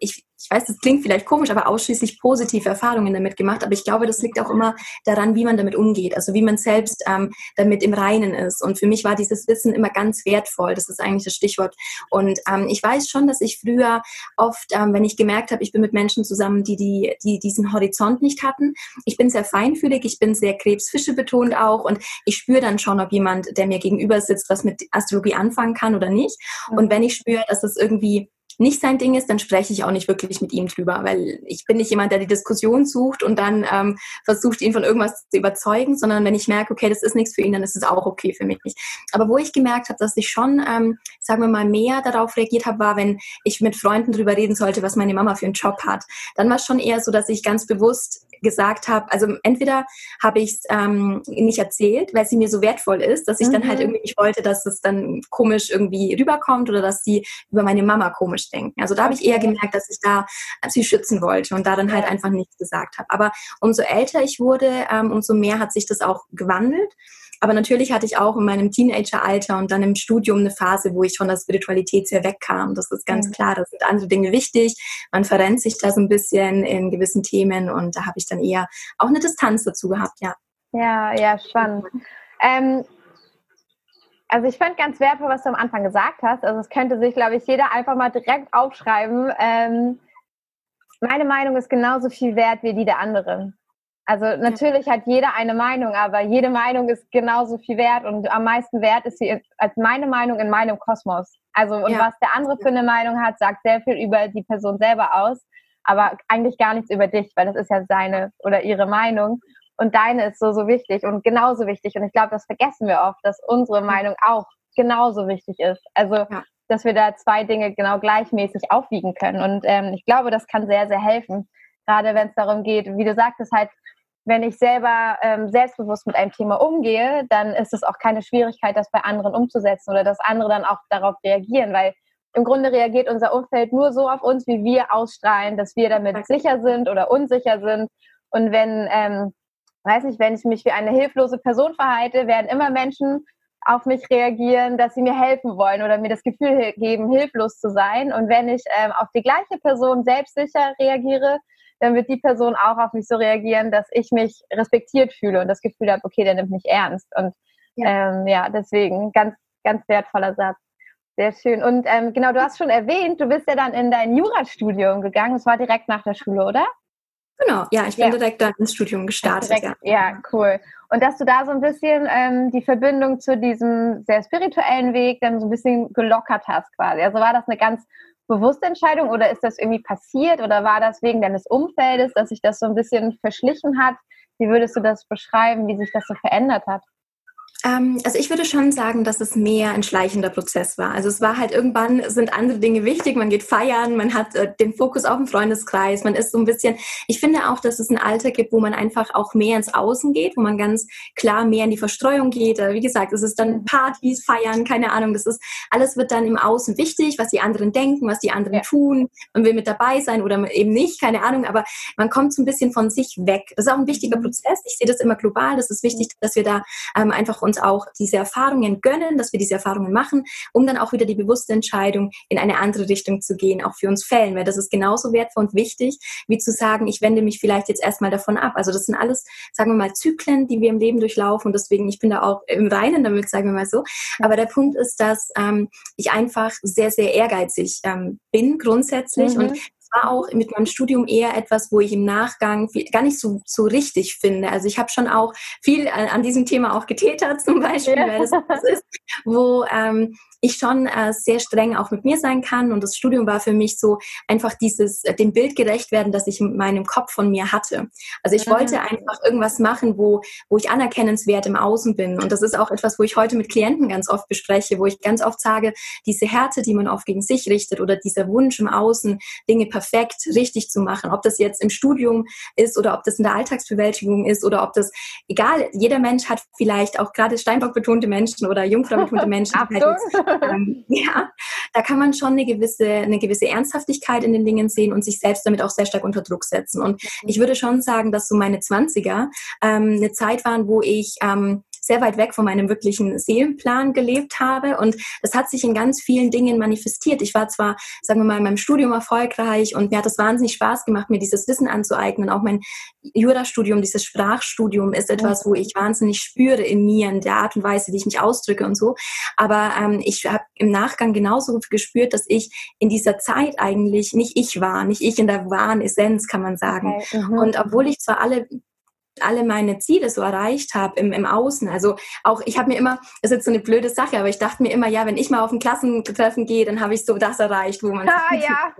ich, ich weiß, das klingt vielleicht komisch, aber ausschließlich positive Erfahrungen damit gemacht. Aber ich glaube, das liegt auch immer daran, wie man damit umgeht, also wie man selbst ähm, damit im Reinen ist. Und für mich war dieses Wissen immer ganz wertvoll. Das ist eigentlich das Stichwort. Und ähm, ich weiß schon, dass ich früher oft, ähm, wenn ich gemerkt habe, ich bin mit Menschen zusammen, die, die, die diesen Horizont nicht hatten, ich bin sehr feinfühlig, ich bin sehr Krebsfische betont auch und ich spüre dann schon, ob jemand, der mir gegenüber sitzt, was mit Astrologie anfangen kann oder nicht. Und wenn ich spüre, dass das irgendwie nicht sein Ding ist, dann spreche ich auch nicht wirklich mit ihm drüber, weil ich bin nicht jemand, der die Diskussion sucht und dann ähm, versucht, ihn von irgendwas zu überzeugen, sondern wenn ich merke, okay, das ist nichts für ihn, dann ist es auch okay für mich. Aber wo ich gemerkt habe, dass ich schon, ähm, sagen wir mal, mehr darauf reagiert habe, war, wenn ich mit Freunden drüber reden sollte, was meine Mama für einen Job hat. Dann war es schon eher so, dass ich ganz bewusst gesagt habe, also entweder habe ich es ähm, nicht erzählt, weil sie mir so wertvoll ist, dass ich mhm. dann halt mhm. irgendwie nicht wollte, dass es dann komisch irgendwie rüberkommt oder dass sie über meine Mama komisch denken. Also da habe ich eher gemerkt, dass ich da sie schützen wollte und da dann halt einfach nichts gesagt habe. Aber umso älter ich wurde, ähm, umso mehr hat sich das auch gewandelt. aber natürlich hatte ich auch in meinem Teenageralter und dann im Studium eine Phase, wo ich von der Spiritualität sehr wegkam. Das ist ganz mhm. klar, da sind andere Dinge wichtig. Man verrennt sich da so ein bisschen in gewissen Themen und da habe ich dann eher auch eine Distanz dazu gehabt, ja. Ja, ja, spannend. Ähm, also ich fand ganz wertvoll, was du am Anfang gesagt hast. Also es könnte sich, glaube ich, jeder einfach mal direkt aufschreiben. Ähm, meine Meinung ist genauso viel wert wie die der anderen. Also natürlich hat jeder eine Meinung, aber jede Meinung ist genauso viel wert und am meisten wert ist sie als meine Meinung in meinem Kosmos. Also und ja. was der andere für eine Meinung hat, sagt sehr viel über die Person selber aus, aber eigentlich gar nichts über dich, weil das ist ja seine oder ihre Meinung und deine ist so so wichtig und genauso wichtig und ich glaube, das vergessen wir oft, dass unsere Meinung auch genauso wichtig ist. Also ja. dass wir da zwei Dinge genau gleichmäßig aufwiegen können und ähm, ich glaube, das kann sehr sehr helfen, gerade wenn es darum geht, wie du sagtest halt wenn ich selber ähm, selbstbewusst mit einem Thema umgehe, dann ist es auch keine Schwierigkeit, das bei anderen umzusetzen oder dass andere dann auch darauf reagieren, weil im Grunde reagiert unser Umfeld nur so auf uns, wie wir ausstrahlen, dass wir damit sicher sind oder unsicher sind. Und wenn, ähm, weiß nicht, wenn ich mich wie eine hilflose Person verhalte, werden immer Menschen auf mich reagieren, dass sie mir helfen wollen oder mir das Gefühl geben, hilflos zu sein. Und wenn ich ähm, auf die gleiche Person selbstsicher reagiere, dann wird die Person auch auf mich so reagieren, dass ich mich respektiert fühle und das Gefühl habe, okay, der nimmt mich ernst. Und ja, ähm, ja deswegen ganz, ganz wertvoller Satz. Sehr schön. Und ähm, genau, du hast schon erwähnt, du bist ja dann in dein Jurastudium gegangen. Es war direkt nach der Schule, oder? Genau, ja, ich bin ja. direkt dann ins Studium gestartet. Direkt, ja. ja. cool. Und dass du da so ein bisschen ähm, die Verbindung zu diesem sehr spirituellen Weg dann so ein bisschen gelockert hast quasi. Also war das eine ganz bewusste Entscheidung oder ist das irgendwie passiert oder war das wegen deines Umfeldes, dass sich das so ein bisschen verschlichen hat? Wie würdest du das beschreiben, wie sich das so verändert hat? Ähm, also ich würde schon sagen, dass es mehr ein schleichender Prozess war. Also es war halt irgendwann sind andere Dinge wichtig. Man geht feiern, man hat äh, den Fokus auf den Freundeskreis, man ist so ein bisschen. Ich finde auch, dass es ein Alter gibt, wo man einfach auch mehr ins Außen geht, wo man ganz klar mehr in die Verstreuung geht. Wie gesagt, es ist dann Partys, Feiern, keine Ahnung. Das ist alles wird dann im Außen wichtig, was die anderen denken, was die anderen ja. tun. Man will mit dabei sein oder eben nicht, keine Ahnung. Aber man kommt so ein bisschen von sich weg. Das ist auch ein wichtiger mhm. Prozess. Ich sehe das immer global. Das ist wichtig, dass wir da ähm, einfach uns auch diese Erfahrungen gönnen, dass wir diese Erfahrungen machen, um dann auch wieder die bewusste Entscheidung in eine andere Richtung zu gehen, auch für uns fällen, weil das ist genauso wertvoll und wichtig, wie zu sagen, ich wende mich vielleicht jetzt erstmal davon ab. Also das sind alles, sagen wir mal, Zyklen, die wir im Leben durchlaufen und deswegen, ich bin da auch im Reinen damit, sagen wir mal so. Aber der Punkt ist, dass ähm, ich einfach sehr, sehr ehrgeizig ähm, bin grundsätzlich mhm. und war auch mit meinem Studium eher etwas, wo ich im Nachgang gar nicht so, so richtig finde. Also ich habe schon auch viel an, diesem Thema auch getätert zum Beispiel, ja. weil das ist, wo ähm, ich schon äh, sehr streng auch mit mir sein kann. Und das Studium war für mich so einfach dieses, äh, dem Bild gerecht werden, das ich in meinem Kopf von mir hatte. Also ich mhm. wollte einfach irgendwas machen, wo, wo ich anerkennenswert im Außen bin. Und das ist auch etwas, wo ich heute mit Klienten ganz oft bespreche, wo ich ganz oft sage, diese Härte, die man oft gegen sich richtet oder dieser Wunsch im Außen, Dinge perfekt richtig zu machen, ob das jetzt im Studium ist oder ob das in der Alltagsbewältigung ist oder ob das, egal, jeder Mensch hat vielleicht auch gerade Steinbock betonte Menschen oder Jungfrau betonte Menschen, halt ähm, ja, da kann man schon eine gewisse, eine gewisse Ernsthaftigkeit in den Dingen sehen und sich selbst damit auch sehr stark unter Druck setzen. Und mhm. ich würde schon sagen, dass so meine Zwanziger ähm, eine Zeit waren, wo ich ähm, sehr weit weg von meinem wirklichen Seelenplan gelebt habe. Und das hat sich in ganz vielen Dingen manifestiert. Ich war zwar, sagen wir mal, in meinem Studium erfolgreich und mir hat es wahnsinnig Spaß gemacht, mir dieses Wissen anzueignen. Auch mein Jurastudium, dieses Sprachstudium ist etwas, wo ich wahnsinnig spüre in mir, in der Art und Weise, wie ich mich ausdrücke und so. Aber ähm, ich habe im Nachgang genauso gespürt, dass ich in dieser Zeit eigentlich nicht ich war, nicht ich in der wahren Essenz, kann man sagen. Okay. Mhm. Und obwohl ich zwar alle alle meine Ziele so erreicht habe im, im Außen. Also auch, ich habe mir immer, das ist jetzt so eine blöde Sache, aber ich dachte mir immer, ja, wenn ich mal auf ein Klassentreffen gehe, dann habe ich so das erreicht, wo man. Ah, ja.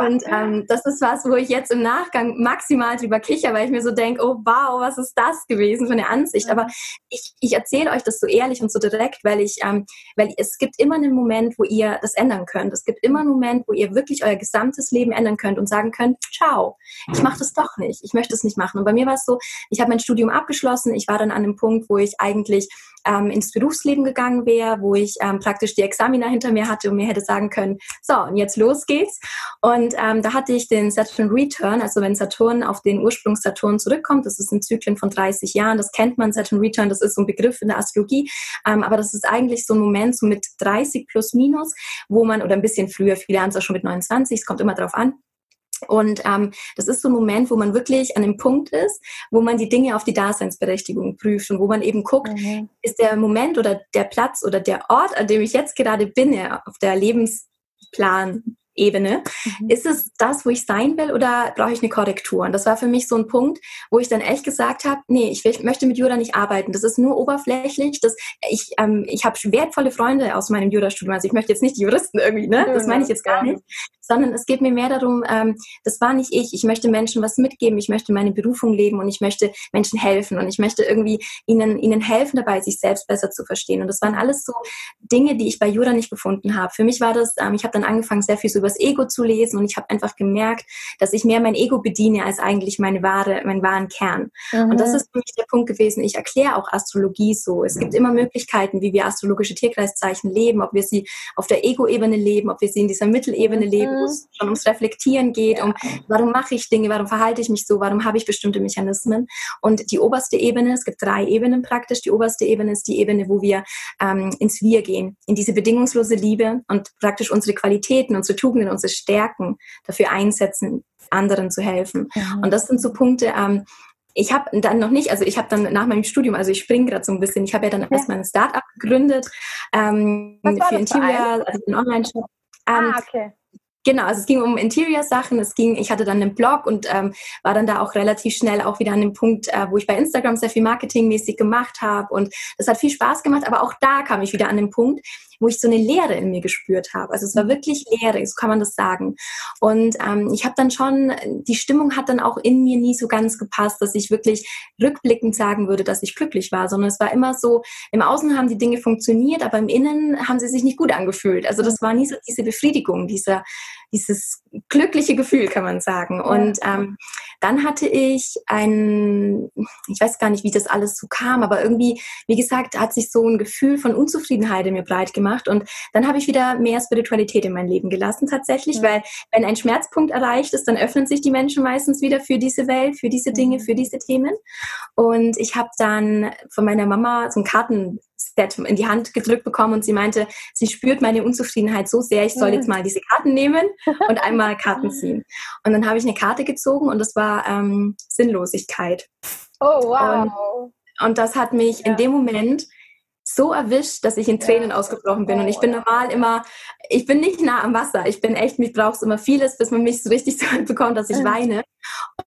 Und ähm, das ist was, wo ich jetzt im Nachgang maximal drüber kicher, weil ich mir so denke, oh wow, was ist das gewesen für eine Ansicht. Aber ich, ich erzähle euch das so ehrlich und so direkt, weil ich, ähm, weil es gibt immer einen Moment, wo ihr das ändern könnt. Es gibt immer einen Moment, wo ihr wirklich euer gesamtes Leben ändern könnt und sagen könnt, ciao, ich mache das doch nicht, ich möchte es nicht machen. Und bei mir war es so, ich habe mein Studium abgeschlossen. Ich war dann an einem Punkt, wo ich eigentlich ähm, ins Berufsleben gegangen wäre, wo ich ähm, praktisch die Examina hinter mir hatte und mir hätte sagen können, so, und jetzt los geht's. Und ähm, da hatte ich den Saturn Return, also wenn Saturn auf den Ursprungs Saturn zurückkommt, das ist ein Zyklen von 30 Jahren, das kennt man, Saturn Return, das ist so ein Begriff in der Astrologie, ähm, aber das ist eigentlich so ein Moment so mit 30 plus minus, wo man, oder ein bisschen früher, viele haben es auch schon mit 29, es kommt immer drauf an, und ähm, das ist so ein Moment, wo man wirklich an dem Punkt ist, wo man die Dinge auf die Daseinsberechtigung prüft und wo man eben guckt, mhm. ist der Moment oder der Platz oder der Ort, an dem ich jetzt gerade bin, auf der Lebensplan Ebene. Mhm. Ist es das, wo ich sein will oder brauche ich eine Korrektur? Und das war für mich so ein Punkt, wo ich dann echt gesagt habe, nee, ich, will, ich möchte mit Jura nicht arbeiten. Das ist nur oberflächlich. Das, ich ähm, ich habe wertvolle Freunde aus meinem Jurastudium. Also ich möchte jetzt nicht die Juristen irgendwie, ne? Das meine ich jetzt gar nicht. Sondern es geht mir mehr darum, ähm, das war nicht ich. Ich möchte Menschen was mitgeben. Ich möchte meine Berufung leben und ich möchte Menschen helfen und ich möchte irgendwie ihnen, ihnen helfen dabei, sich selbst besser zu verstehen. Und das waren alles so Dinge, die ich bei Jura nicht gefunden habe. Für mich war das, ähm, ich habe dann angefangen, sehr viel so übers Ego zu lesen und ich habe einfach gemerkt, dass ich mehr mein Ego bediene als eigentlich meine wahre, meinen wahren Kern. Mhm. Und das mhm. ist für mich der Punkt gewesen. Ich erkläre auch Astrologie so. Es gibt immer Möglichkeiten, wie wir astrologische Tierkreiszeichen leben, ob wir sie auf der Ego-Ebene leben, ob wir sie in dieser Mittelebene mhm. leben, wo es schon ums Reflektieren geht, ja. um warum mache ich Dinge, warum verhalte ich mich so, warum habe ich bestimmte Mechanismen. Und die oberste Ebene, es gibt drei Ebenen praktisch. Die oberste Ebene ist die Ebene, wo wir ähm, ins Wir gehen, in diese bedingungslose Liebe und praktisch unsere Qualitäten, unsere Tugenden Tugenden, unsere Stärken dafür einsetzen, anderen zu helfen. Mhm. Und das sind so Punkte, ähm, ich habe dann noch nicht, also ich habe dann nach meinem Studium, also ich springe gerade so ein bisschen, ich habe ja dann ja. erstmal ein Start-up gegründet ähm, für Interior, also ein Online-Shop. Ähm, ah, okay. Genau, also es ging um Interior-Sachen, es ging, ich hatte dann einen Blog und ähm, war dann da auch relativ schnell auch wieder an dem Punkt, äh, wo ich bei Instagram sehr viel marketingmäßig gemacht habe und das hat viel Spaß gemacht, aber auch da kam ich wieder an den Punkt, wo ich so eine Leere in mir gespürt habe. Also es war wirklich Leere, so kann man das sagen. Und ähm, ich habe dann schon, die Stimmung hat dann auch in mir nie so ganz gepasst, dass ich wirklich rückblickend sagen würde, dass ich glücklich war, sondern es war immer so, im Außen haben die Dinge funktioniert, aber im Innen haben sie sich nicht gut angefühlt. Also das war nie so diese Befriedigung, dieser dieses glückliche Gefühl, kann man sagen. Und ähm, dann hatte ich ein, ich weiß gar nicht, wie das alles so kam, aber irgendwie, wie gesagt, hat sich so ein Gefühl von Unzufriedenheit in mir breit gemacht. Und dann habe ich wieder mehr Spiritualität in mein Leben gelassen, tatsächlich, ja. weil wenn ein Schmerzpunkt erreicht ist, dann öffnen sich die Menschen meistens wieder für diese Welt, für diese Dinge, mhm. für diese Themen. Und ich habe dann von meiner Mama so ein Karten Set in die Hand gedrückt bekommen und sie meinte, sie spürt meine Unzufriedenheit so sehr, ich soll jetzt mal diese Karten nehmen und einmal Karten ziehen. Und dann habe ich eine Karte gezogen und das war ähm, Sinnlosigkeit. Oh, wow. Und, und das hat mich ja. in dem Moment so erwischt, dass ich in Tränen ja. ausgebrochen bin. Und ich bin normal immer, ich bin nicht nah am Wasser. Ich bin echt, mich braucht immer vieles, bis man mich so richtig so bekommt, dass ich weine.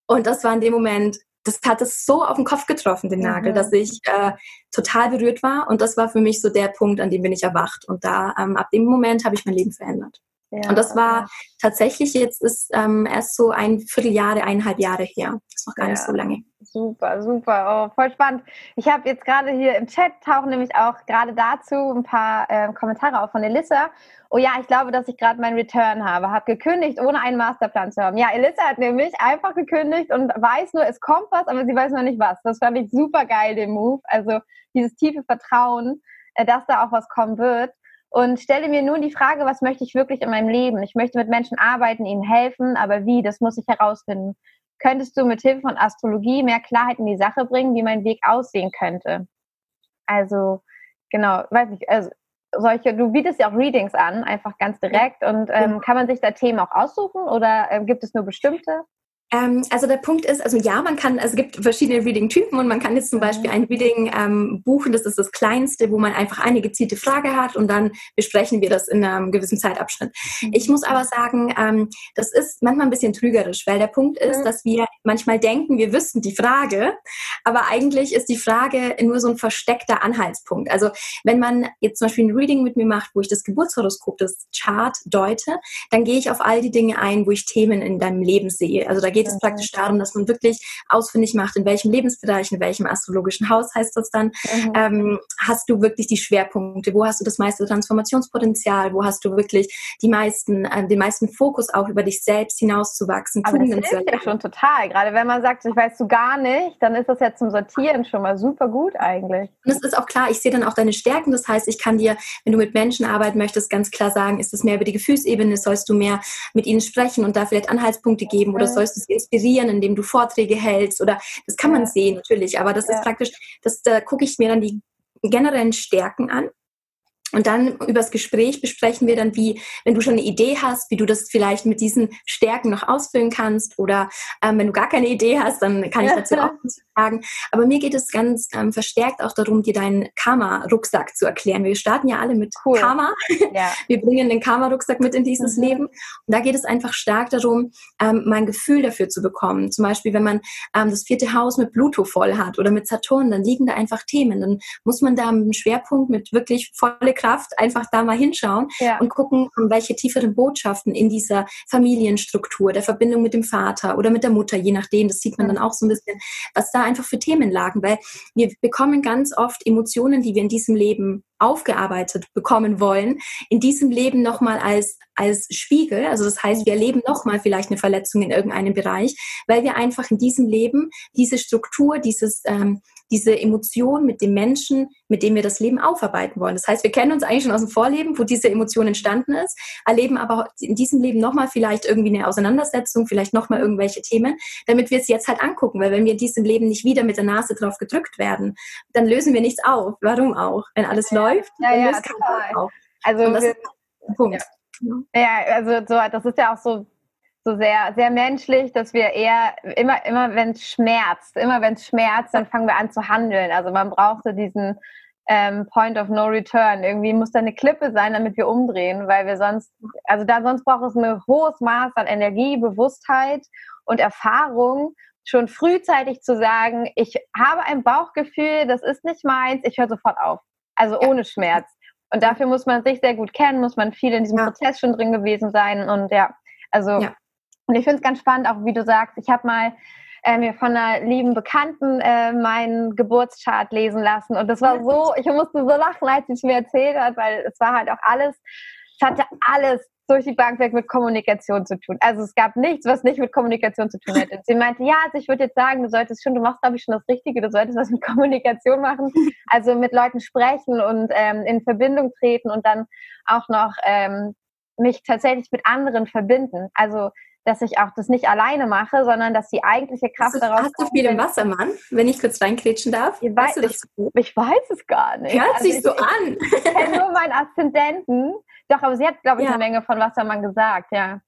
Und das war in dem Moment das hat es so auf den Kopf getroffen, den Nagel, mhm. dass ich äh, total berührt war. Und das war für mich so der Punkt, an dem bin ich erwacht. Und da, ähm, ab dem Moment habe ich mein Leben verändert. Ja, und das war tatsächlich jetzt ist ähm, erst so ein Vierteljahre, eineinhalb Jahre her. Das ist noch gar ja. nicht so lange. Super, super. Oh, voll spannend. Ich habe jetzt gerade hier im Chat tauchen nämlich auch gerade dazu ein paar äh, Kommentare auf von Elissa. Oh ja, ich glaube, dass ich gerade meinen Return habe. Habe gekündigt, ohne einen Masterplan zu haben. Ja, Elissa hat nämlich einfach gekündigt und weiß nur, es kommt was, aber sie weiß noch nicht was. Das fand ich super geil, den Move. Also dieses tiefe Vertrauen, äh, dass da auch was kommen wird und stelle mir nun die Frage, was möchte ich wirklich in meinem Leben? Ich möchte mit Menschen arbeiten, ihnen helfen, aber wie? Das muss ich herausfinden. Könntest du mit Hilfe von Astrologie mehr Klarheit in die Sache bringen, wie mein Weg aussehen könnte? Also, genau, weiß ich, also solche, du bietest ja auch Readings an, einfach ganz direkt. Und ähm, kann man sich da Themen auch aussuchen oder äh, gibt es nur bestimmte? Ähm, also der Punkt ist, also ja, man kann, also es gibt verschiedene Reading-Typen und man kann jetzt zum mhm. Beispiel ein Reading ähm, buchen, das ist das kleinste, wo man einfach eine gezielte Frage hat und dann besprechen wir das in einem gewissen Zeitabschnitt. Mhm. Ich muss aber sagen, ähm, das ist manchmal ein bisschen trügerisch, weil der Punkt ist, mhm. dass wir manchmal denken, wir wüssten die Frage, aber eigentlich ist die Frage nur so ein versteckter Anhaltspunkt. Also wenn man jetzt zum Beispiel ein Reading mit mir macht, wo ich das Geburtshoroskop, das Chart deute, dann gehe ich auf all die Dinge ein, wo ich Themen in deinem Leben sehe. Also da geht geht es praktisch darum, dass man wirklich ausfindig macht, in welchem Lebensbereich, in welchem astrologischen Haus heißt das dann, mhm. ähm, hast du wirklich die Schwerpunkte, wo hast du das meiste Transformationspotenzial, wo hast du wirklich die meisten, äh, den meisten Fokus auch über dich selbst hinauszuwachsen. Aber das hilft ja schon total. Gerade wenn man sagt, ich weiß du gar nicht, dann ist das ja zum Sortieren schon mal super gut eigentlich. Und es ist auch klar, ich sehe dann auch deine Stärken. Das heißt, ich kann dir, wenn du mit Menschen arbeiten möchtest, ganz klar sagen, ist es mehr über die Gefühlsebene, sollst du mehr mit ihnen sprechen und da vielleicht Anhaltspunkte geben oder sollst du sie inspirieren, indem du Vorträge hältst oder das kann man sehen natürlich, aber das ist praktisch, das, da gucke ich mir dann die generellen Stärken an und dann übers Gespräch besprechen wir dann, wie, wenn du schon eine Idee hast, wie du das vielleicht mit diesen Stärken noch ausfüllen kannst. Oder ähm, wenn du gar keine Idee hast, dann kann ich dazu auch was sagen. Aber mir geht es ganz ähm, verstärkt auch darum, dir deinen Karma-Rucksack zu erklären. Wir starten ja alle mit cool. Karma. Ja. Wir bringen den Karma-Rucksack mit in dieses mhm. Leben. Und da geht es einfach stark darum, ähm, mein Gefühl dafür zu bekommen. Zum Beispiel, wenn man ähm, das vierte Haus mit Pluto voll hat oder mit Saturn, dann liegen da einfach Themen. Dann muss man da einen Schwerpunkt mit wirklich volle Kraft einfach da mal hinschauen ja. und gucken, welche tieferen Botschaften in dieser Familienstruktur, der Verbindung mit dem Vater oder mit der Mutter, je nachdem, das sieht man dann auch so ein bisschen, was da einfach für Themen lagen, weil wir bekommen ganz oft Emotionen, die wir in diesem Leben aufgearbeitet bekommen wollen, in diesem Leben nochmal als, als Spiegel. Also das heißt, wir erleben nochmal vielleicht eine Verletzung in irgendeinem Bereich, weil wir einfach in diesem Leben diese Struktur, dieses, ähm, diese Emotion mit dem Menschen, mit dem wir das Leben aufarbeiten wollen. Das heißt, wir kennen uns eigentlich schon aus dem Vorleben, wo diese Emotion entstanden ist, erleben aber in diesem Leben nochmal vielleicht irgendwie eine Auseinandersetzung, vielleicht nochmal irgendwelche Themen, damit wir es jetzt halt angucken. Weil wenn wir in diesem Leben nicht wieder mit der Nase drauf gedrückt werden, dann lösen wir nichts auf. Warum auch? Wenn alles ja, läuft, ja, dann ja, löst keiner auf. Also wir, Punkt. Ja. ja, also so, das ist ja auch so so sehr, sehr menschlich, dass wir eher immer, immer wenn es schmerzt, immer wenn es schmerzt, dann fangen wir an zu handeln. Also man brauchte diesen ähm, Point of No Return. Irgendwie muss da eine Klippe sein, damit wir umdrehen, weil wir sonst, also da sonst braucht es ein hohes Maß an Energie, Bewusstheit und Erfahrung, schon frühzeitig zu sagen, ich habe ein Bauchgefühl, das ist nicht meins, ich höre sofort auf. Also ohne Schmerz. Und dafür muss man sich sehr gut kennen, muss man viel in diesem ja. Prozess schon drin gewesen sein. Und ja, also ja. Und ich finde es ganz spannend, auch wie du sagst, ich habe mal äh, mir von einer lieben Bekannten äh, meinen Geburtschart lesen lassen. Und das war so, ich musste so lachen, als sie es mir erzählt hat, weil es war halt auch alles, es hatte alles durch die Bank weg mit Kommunikation zu tun. Also es gab nichts, was nicht mit Kommunikation zu tun hätte. Sie meinte, ja, also ich würde jetzt sagen, du solltest schon, du machst, glaube ich, schon das Richtige, du solltest was mit Kommunikation machen. Also mit Leuten sprechen und ähm, in Verbindung treten und dann auch noch ähm, mich tatsächlich mit anderen verbinden. Also dass ich auch das nicht alleine mache, sondern dass die eigentliche Kraft daraus Hast du viel im Wassermann, wenn ich kurz reinkretschen darf? Ich weiß, ich, ich, weiß es gar nicht. Hört also sich so an. Ich kenne nur meinen Aszendenten. Doch, aber sie hat, glaube ich, ja. eine Menge von Wassermann gesagt, ja.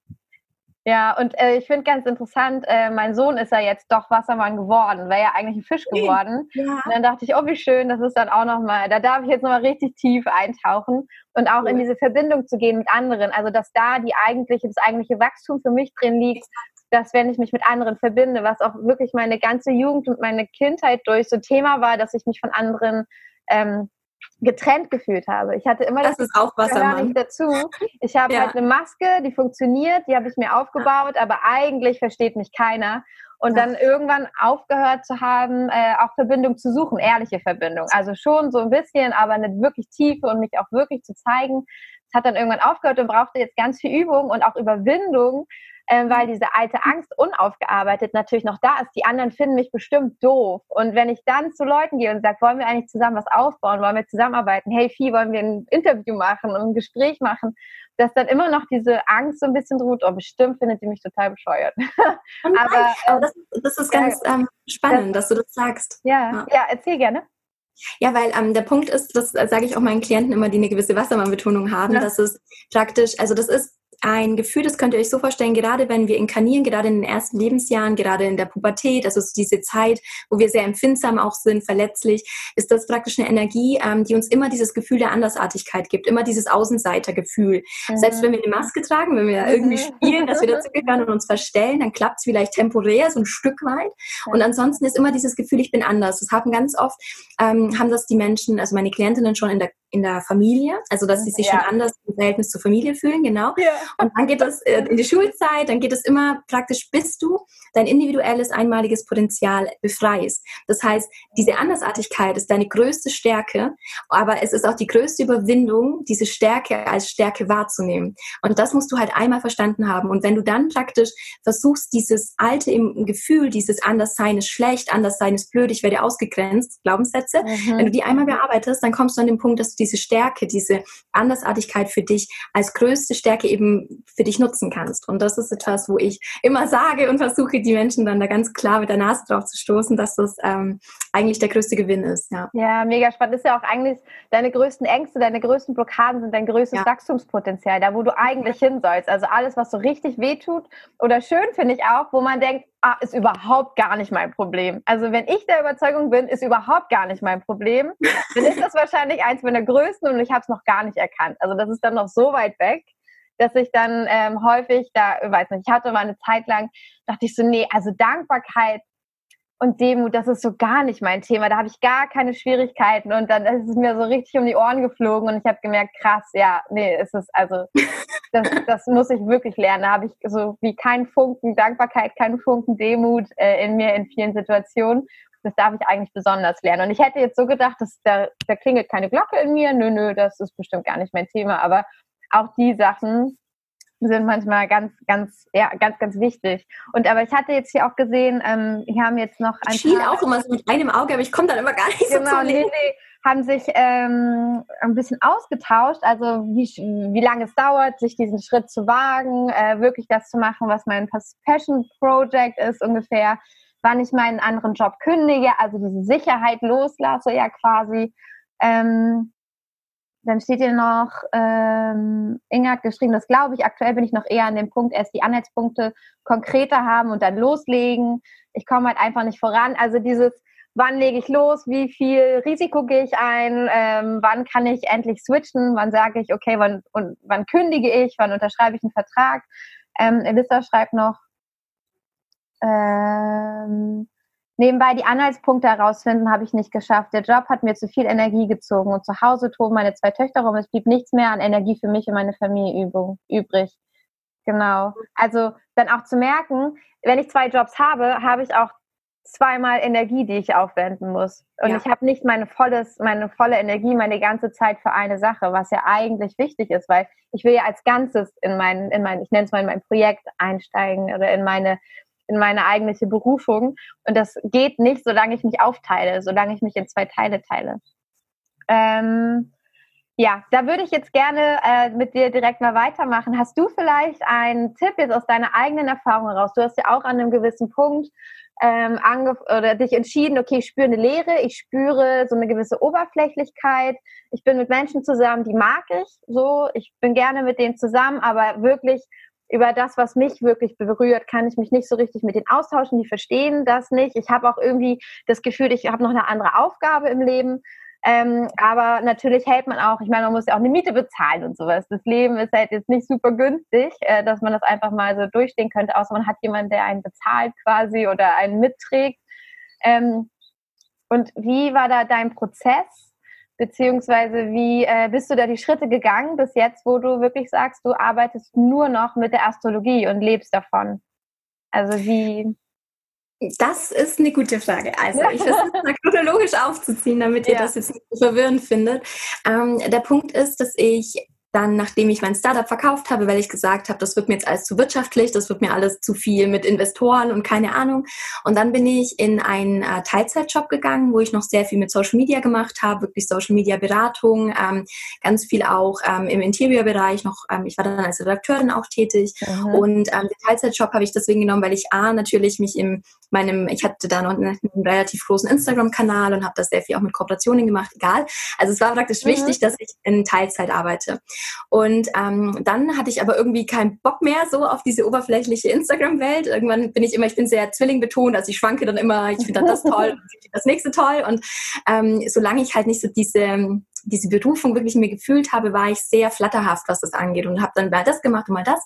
Ja, und äh, ich finde ganz interessant, äh, mein Sohn ist ja jetzt doch Wassermann geworden, wäre ja eigentlich ein Fisch geworden. Ja. Und dann dachte ich, oh, wie schön, das ist dann auch nochmal, da darf ich jetzt nochmal richtig tief eintauchen und auch cool. in diese Verbindung zu gehen mit anderen. Also, dass da die eigentliche, das eigentliche Wachstum für mich drin liegt, dass wenn ich mich mit anderen verbinde, was auch wirklich meine ganze Jugend und meine Kindheit durch so Thema war, dass ich mich von anderen ähm, getrennt gefühlt habe. Ich hatte immer das, das ist auch Wassermann. nicht dazu. Ich habe ja. halt eine Maske, die funktioniert, die habe ich mir aufgebaut, aber eigentlich versteht mich keiner. Und dann irgendwann aufgehört zu haben, äh, auch Verbindung zu suchen, ehrliche Verbindung. Also schon so ein bisschen, aber nicht wirklich tiefe und mich auch wirklich zu zeigen. Hat dann irgendwann aufgehört und brauchte jetzt ganz viel Übung und auch Überwindung, äh, weil diese alte Angst unaufgearbeitet natürlich noch da ist. Die anderen finden mich bestimmt doof. Und wenn ich dann zu Leuten gehe und sage, wollen wir eigentlich zusammen was aufbauen, wollen wir zusammenarbeiten, hey Vieh, wollen wir ein Interview machen und ein Gespräch machen, dass dann immer noch diese Angst so ein bisschen droht, oh, bestimmt findet sie mich total bescheuert. aber, aber das, das, ist ganz ähm, spannend, das, dass du das sagst. Ja, ja, ja erzähl gerne. Ja, weil ähm, der Punkt ist, das sage ich auch meinen Klienten immer, die eine gewisse Wassermann-Betonung haben, ja. dass es praktisch, also das ist ein Gefühl, das könnt ihr euch so vorstellen, gerade wenn wir inkarnieren, gerade in den ersten Lebensjahren, gerade in der Pubertät, also diese Zeit, wo wir sehr empfindsam auch sind, verletzlich, ist das praktisch eine Energie, ähm, die uns immer dieses Gefühl der Andersartigkeit gibt, immer dieses Außenseitergefühl. Mhm. Selbst wenn wir eine Maske tragen, wenn wir mhm. irgendwie spielen, dass wir dazugehören und uns verstellen, dann klappt es vielleicht temporär, so ein Stück weit. Und ansonsten ist immer dieses Gefühl, ich bin anders. Das haben ganz oft, ähm, haben das die Menschen, also meine Klientinnen schon in der in der Familie, also dass sie sich ja. schon anders im Verhältnis zur Familie fühlen, genau. Ja. Und dann geht das äh, in die Schulzeit, dann geht es immer praktisch, bis du dein individuelles, einmaliges Potenzial befreist. Das heißt, diese Andersartigkeit ist deine größte Stärke, aber es ist auch die größte Überwindung, diese Stärke als Stärke wahrzunehmen. Und das musst du halt einmal verstanden haben. Und wenn du dann praktisch versuchst, dieses alte im Gefühl, dieses Anderssein ist schlecht, Anderssein ist blöd, ich werde ausgegrenzt, Glaubenssätze, mhm. wenn du die einmal bearbeitest, dann kommst du an den Punkt, dass du diese Stärke, diese Andersartigkeit für dich als größte Stärke eben für dich nutzen kannst. Und das ist etwas, wo ich immer sage und versuche, die Menschen dann da ganz klar mit der Nase drauf zu stoßen, dass das ähm, eigentlich der größte Gewinn ist. Ja. ja, mega spannend. Das ist ja auch eigentlich deine größten Ängste, deine größten Blockaden sind dein größtes ja. Wachstumspotenzial, da wo du eigentlich hin sollst. Also alles, was so richtig wehtut oder schön finde ich auch, wo man denkt, ah, ist überhaupt gar nicht mein Problem. Also wenn ich der Überzeugung bin, ist überhaupt gar nicht mein Problem, dann ist das wahrscheinlich eins meiner größten und ich habe es noch gar nicht erkannt. Also das ist dann noch so weit weg, dass ich dann ähm, häufig da, weiß nicht, ich hatte mal eine Zeit lang, dachte ich so, nee, also Dankbarkeit und Demut, das ist so gar nicht mein Thema. Da habe ich gar keine Schwierigkeiten und dann ist es mir so richtig um die Ohren geflogen und ich habe gemerkt, krass, ja, nee, ist es also, das, das muss ich wirklich lernen. Da habe ich so wie keinen Funken Dankbarkeit, keinen Funken Demut äh, in mir in vielen Situationen. Das darf ich eigentlich besonders lernen. Und ich hätte jetzt so gedacht, dass da, da klingelt keine Glocke in mir. Nö, nö, das ist bestimmt gar nicht mein Thema. Aber auch die Sachen sind manchmal ganz, ganz, ja, ganz, ganz wichtig. Und aber ich hatte jetzt hier auch gesehen, ähm, hier haben jetzt noch ein ich schiel auch immer so mit einem Auge, aber ich komme dann immer gar nicht genau, so zum Leben. Nee, haben sich ähm, ein bisschen ausgetauscht, also wie, wie lange es dauert, sich diesen Schritt zu wagen, äh, wirklich das zu machen, was mein Passion Project ist ungefähr, wann ich meinen anderen Job kündige, also diese Sicherheit loslasse ja quasi. Ähm, dann steht hier noch, ähm, Inga hat geschrieben, das glaube ich, aktuell bin ich noch eher an dem Punkt, erst die Anhaltspunkte konkreter haben und dann loslegen. Ich komme halt einfach nicht voran. Also dieses, wann lege ich los, wie viel Risiko gehe ich ein, ähm, wann kann ich endlich switchen, wann sage ich, okay, wann, und, wann kündige ich, wann unterschreibe ich einen Vertrag. Ähm, Elissa schreibt noch, ähm, Nebenbei die Anhaltspunkte herausfinden habe ich nicht geschafft. Der Job hat mir zu viel Energie gezogen und zu Hause toben meine zwei Töchter rum. Es blieb nichts mehr an Energie für mich und meine Familie übrig. Genau. Also dann auch zu merken, wenn ich zwei Jobs habe, habe ich auch zweimal Energie, die ich aufwenden muss. Und ja. ich habe nicht meine volles, meine volle Energie, meine ganze Zeit für eine Sache, was ja eigentlich wichtig ist, weil ich will ja als Ganzes in mein, in mein, ich nenne es mal in mein Projekt einsteigen oder in meine in meine eigentliche Berufung. Und das geht nicht, solange ich mich aufteile, solange ich mich in zwei Teile teile. Ähm, ja, da würde ich jetzt gerne äh, mit dir direkt mal weitermachen. Hast du vielleicht einen Tipp jetzt aus deiner eigenen Erfahrung heraus? Du hast ja auch an einem gewissen Punkt ähm, oder dich entschieden, okay, ich spüre eine Leere, ich spüre so eine gewisse Oberflächlichkeit. Ich bin mit Menschen zusammen, die mag ich so, ich bin gerne mit denen zusammen, aber wirklich über das, was mich wirklich berührt, kann ich mich nicht so richtig mit denen austauschen. Die verstehen das nicht. Ich habe auch irgendwie das Gefühl, ich habe noch eine andere Aufgabe im Leben. Ähm, aber natürlich hält man auch, ich meine, man muss ja auch eine Miete bezahlen und sowas. Das Leben ist halt jetzt nicht super günstig, äh, dass man das einfach mal so durchstehen könnte, außer man hat jemanden, der einen bezahlt quasi oder einen mitträgt. Ähm, und wie war da dein Prozess? Beziehungsweise wie äh, bist du da die Schritte gegangen bis jetzt, wo du wirklich sagst, du arbeitest nur noch mit der Astrologie und lebst davon? Also wie? Das ist eine gute Frage. Also ich versuche es mal chronologisch aufzuziehen, damit ihr ja. das jetzt nicht so verwirrend findet. Ähm, der Punkt ist, dass ich dann, nachdem ich mein Startup verkauft habe, weil ich gesagt habe, das wird mir jetzt alles zu wirtschaftlich, das wird mir alles zu viel mit Investoren und keine Ahnung. Und dann bin ich in einen äh, Teilzeitjob gegangen, wo ich noch sehr viel mit Social Media gemacht habe, wirklich Social Media Beratung, ähm, ganz viel auch ähm, im Interiorbereich noch. Ähm, ich war dann als Redakteurin auch tätig. Mhm. Und ähm, den Teilzeitjob habe ich deswegen genommen, weil ich A, natürlich mich in meinem, ich hatte da noch einen, einen relativ großen Instagram-Kanal und habe da sehr viel auch mit Kooperationen gemacht, egal. Also es war praktisch mhm. wichtig, dass ich in Teilzeit arbeite. Und ähm, dann hatte ich aber irgendwie keinen Bock mehr so auf diese oberflächliche Instagram-Welt. Irgendwann bin ich immer, ich bin sehr Zwilling betont, also ich schwanke dann immer, ich finde dann das toll das nächste toll. Und ähm, solange ich halt nicht so diese diese Berufung wirklich mir gefühlt habe, war ich sehr flatterhaft, was das angeht und habe dann mal das gemacht und mal das.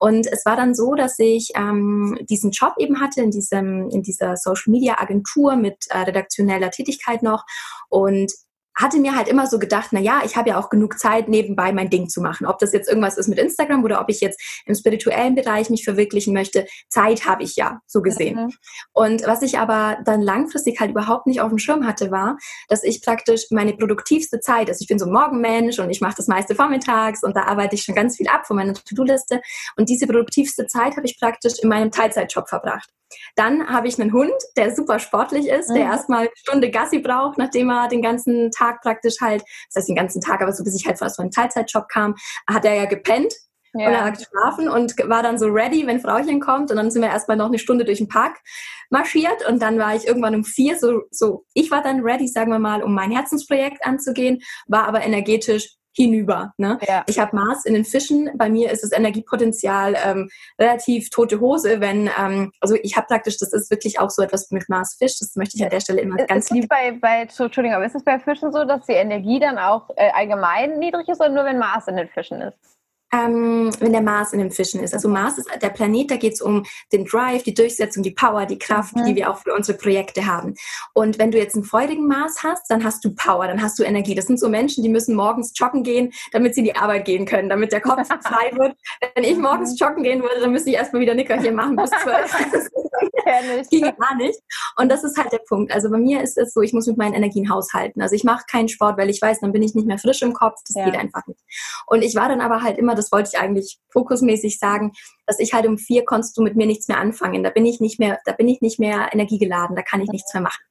Und es war dann so, dass ich ähm, diesen Job eben hatte in diesem in dieser Social Media Agentur mit äh, redaktioneller Tätigkeit noch und hatte mir halt immer so gedacht, na ja, ich habe ja auch genug Zeit nebenbei mein Ding zu machen. Ob das jetzt irgendwas ist mit Instagram oder ob ich jetzt im spirituellen Bereich mich verwirklichen möchte, Zeit habe ich ja so gesehen. Mhm. Und was ich aber dann langfristig halt überhaupt nicht auf dem Schirm hatte, war, dass ich praktisch meine produktivste Zeit, also ich bin so ein Morgenmensch und ich mache das meiste vormittags und da arbeite ich schon ganz viel ab von meiner To-Do-Liste und diese produktivste Zeit habe ich praktisch in meinem Teilzeitjob verbracht. Dann habe ich einen Hund, der super sportlich ist, der mhm. erstmal eine Stunde Gassi braucht, nachdem er den ganzen Tag praktisch halt, das heißt den ganzen Tag, aber so bis ich halt aus meinem Teilzeitjob kam, hat er ja gepennt ja. und er hat geschlafen und war dann so ready, wenn Frauchen kommt. Und dann sind wir erstmal noch eine Stunde durch den Park marschiert und dann war ich irgendwann um vier so, so, ich war dann ready, sagen wir mal, um mein Herzensprojekt anzugehen, war aber energetisch hinüber. Ne? Ja. Ich habe Mars in den Fischen. Bei mir ist das Energiepotenzial ähm, relativ tote Hose, wenn, ähm, also ich habe praktisch, das ist wirklich auch so etwas mit Mars Fisch. Das möchte ich an der Stelle immer ist, ganz lieb. Bei, bei, Entschuldigung, aber ist es bei Fischen so, dass die Energie dann auch äh, allgemein niedrig ist oder nur wenn Mars in den Fischen ist? Ähm, wenn der Mars in den Fischen ist. Also Mars ist der Planet, da geht es um den Drive, die Durchsetzung, die Power, die Kraft, mhm. die wir auch für unsere Projekte haben. Und wenn du jetzt einen feurigen Mars hast, dann hast du Power, dann hast du Energie. Das sind so Menschen, die müssen morgens joggen gehen, damit sie in die Arbeit gehen können, damit der Kopf frei wird. Wenn ich morgens mhm. joggen gehen würde, dann müsste ich erstmal wieder Nickerchen machen bis zwölf. das ginge gar nicht. Und das ist halt der Punkt. Also bei mir ist es so, ich muss mit meinen Energien haushalten. Also ich mache keinen Sport, weil ich weiß, dann bin ich nicht mehr frisch im Kopf. Das ja. geht einfach nicht. Und ich war dann aber halt immer das wollte ich eigentlich fokusmäßig sagen, dass ich halt um vier konntest du mit mir nichts mehr anfangen. Da bin ich nicht mehr, da bin ich nicht mehr energiegeladen, da kann ich nichts mehr machen.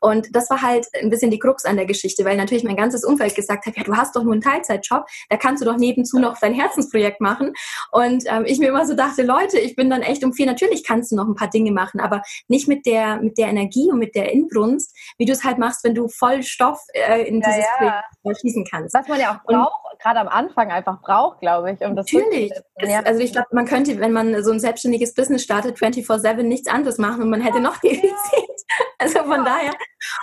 Und das war halt ein bisschen die Krux an der Geschichte, weil natürlich mein ganzes Umfeld gesagt hat, ja, du hast doch nur einen Teilzeitjob, da kannst du doch nebenzu noch dein Herzensprojekt machen. Und ähm, ich mir immer so dachte, Leute, ich bin dann echt um vier, natürlich kannst du noch ein paar Dinge machen, aber nicht mit der, mit der Energie und mit der Inbrunst, wie du es halt machst, wenn du voll Stoff äh, in ja, dieses ja. Projekt schießen kannst. Was man ja auch braucht, gerade am Anfang einfach braucht, glaube ich, um das Natürlich. Ja. Also ich glaube, man könnte wenn man so ein selbstständiges Business startet, 24-7 nichts anderes machen und man hätte noch die Zeit. Also von daher.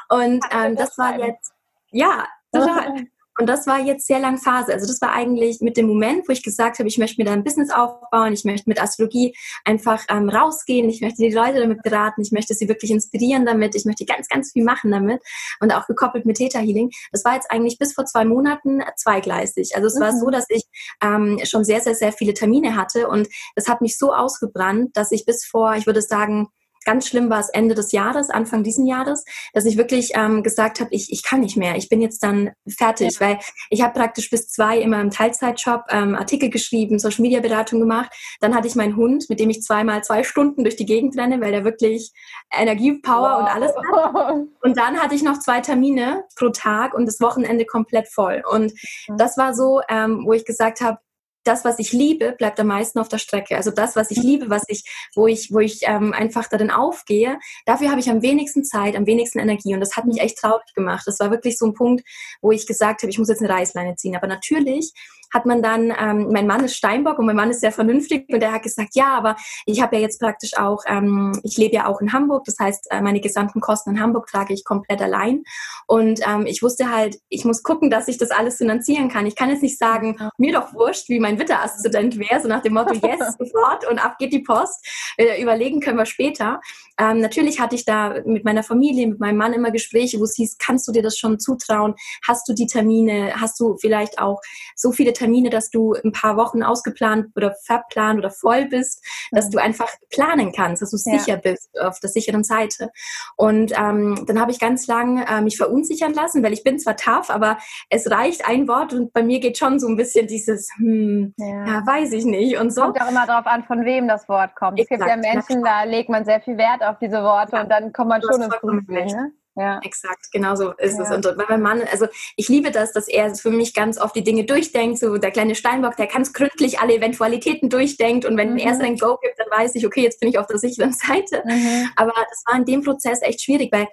Und ähm, das war jetzt, ja, total. Und das war jetzt sehr lang Phase. Also das war eigentlich mit dem Moment, wo ich gesagt habe, ich möchte mir da ein Business aufbauen, ich möchte mit Astrologie einfach ähm, rausgehen, ich möchte die Leute damit beraten, ich möchte sie wirklich inspirieren damit, ich möchte ganz, ganz viel machen damit und auch gekoppelt mit Theta Healing. Das war jetzt eigentlich bis vor zwei Monaten zweigleisig. Also es mhm. war so, dass ich ähm, schon sehr, sehr, sehr viele Termine hatte und das hat mich so ausgebrannt, dass ich bis vor, ich würde sagen, ganz schlimm war es Ende des Jahres, Anfang diesen Jahres, dass ich wirklich ähm, gesagt habe, ich, ich kann nicht mehr, ich bin jetzt dann fertig, ja. weil ich habe praktisch bis zwei immer im Teilzeitjob ähm, Artikel geschrieben, Social Media Beratung gemacht. Dann hatte ich meinen Hund, mit dem ich zweimal zwei Stunden durch die Gegend renne, weil der wirklich Energie, Power wow. und alles hat. Und dann hatte ich noch zwei Termine pro Tag und das Wochenende komplett voll. Und das war so, ähm, wo ich gesagt habe, das, was ich liebe, bleibt am meisten auf der Strecke. Also das, was ich mhm. liebe, was ich, wo ich, wo ich ähm, einfach darin aufgehe, dafür habe ich am wenigsten Zeit, am wenigsten Energie. Und das hat mich echt traurig gemacht. Das war wirklich so ein Punkt, wo ich gesagt habe, ich muss jetzt eine Reißleine ziehen. Aber natürlich hat man dann, ähm, mein Mann ist Steinbock und mein Mann ist sehr vernünftig und er hat gesagt, ja, aber ich habe ja jetzt praktisch auch, ähm, ich lebe ja auch in Hamburg, das heißt, äh, meine gesamten Kosten in Hamburg trage ich komplett allein und ähm, ich wusste halt, ich muss gucken, dass ich das alles finanzieren kann. Ich kann jetzt nicht sagen, mir doch wurscht, wie mein Witterassistent wäre, so nach dem Motto, yes, sofort und ab geht die Post. Äh, überlegen können wir später. Ähm, natürlich hatte ich da mit meiner Familie, mit meinem Mann immer Gespräche, wo es hieß, kannst du dir das schon zutrauen? Hast du die Termine? Hast du vielleicht auch so viele Termine, dass du ein paar Wochen ausgeplant oder verplant oder voll bist, dass du einfach planen kannst, dass du ja. sicher bist auf der sicheren Seite. Und ähm, dann habe ich ganz lang äh, mich verunsichern lassen, weil ich bin zwar tough, aber es reicht ein Wort und bei mir geht schon so ein bisschen dieses, hm, ja, ja weiß ich nicht und so. Kommt auch immer darauf an, von wem das Wort kommt. Exakt. Es gibt ja Menschen, da legt man sehr viel Wert auf diese Worte ja. und dann kommt man schon ins Grübeln. Ne? Ja. Exakt, genau so ist ja. es. Und mein Mann, also ich liebe das, dass er für mich ganz oft die Dinge durchdenkt. So der kleine Steinbock, der ganz gründlich alle Eventualitäten durchdenkt. Und wenn mhm. er sein Go gibt, dann weiß ich, okay, jetzt bin ich auf der sicheren Seite. Mhm. Aber das war in dem Prozess echt schwierig, weil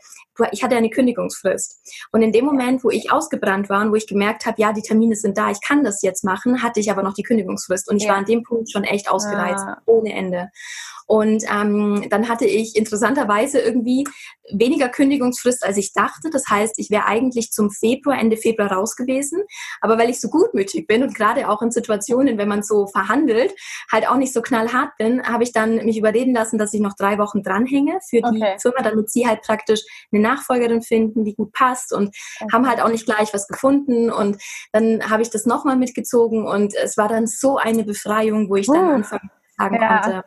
ich hatte eine Kündigungsfrist. Und in dem Moment, wo ich ausgebrannt war und wo ich gemerkt habe, ja, die Termine sind da, ich kann das jetzt machen, hatte ich aber noch die Kündigungsfrist. Und ich ja. war an dem Punkt schon echt ausgereizt, ah. ohne Ende. Und ähm, dann hatte ich interessanterweise irgendwie weniger Kündigungsfrist, als ich dachte. Das heißt, ich wäre eigentlich zum Februar, Ende Februar raus gewesen. Aber weil ich so gutmütig bin und gerade auch in Situationen, wenn man so verhandelt, halt auch nicht so knallhart bin, habe ich dann mich überreden lassen, dass ich noch drei Wochen dranhänge für die okay. Firma, damit sie halt praktisch eine Nachfolgerin finden, die gut passt und okay. haben halt auch nicht gleich was gefunden. Und dann habe ich das nochmal mitgezogen und es war dann so eine Befreiung, wo ich dann uh, anfangen sagen ja. konnte,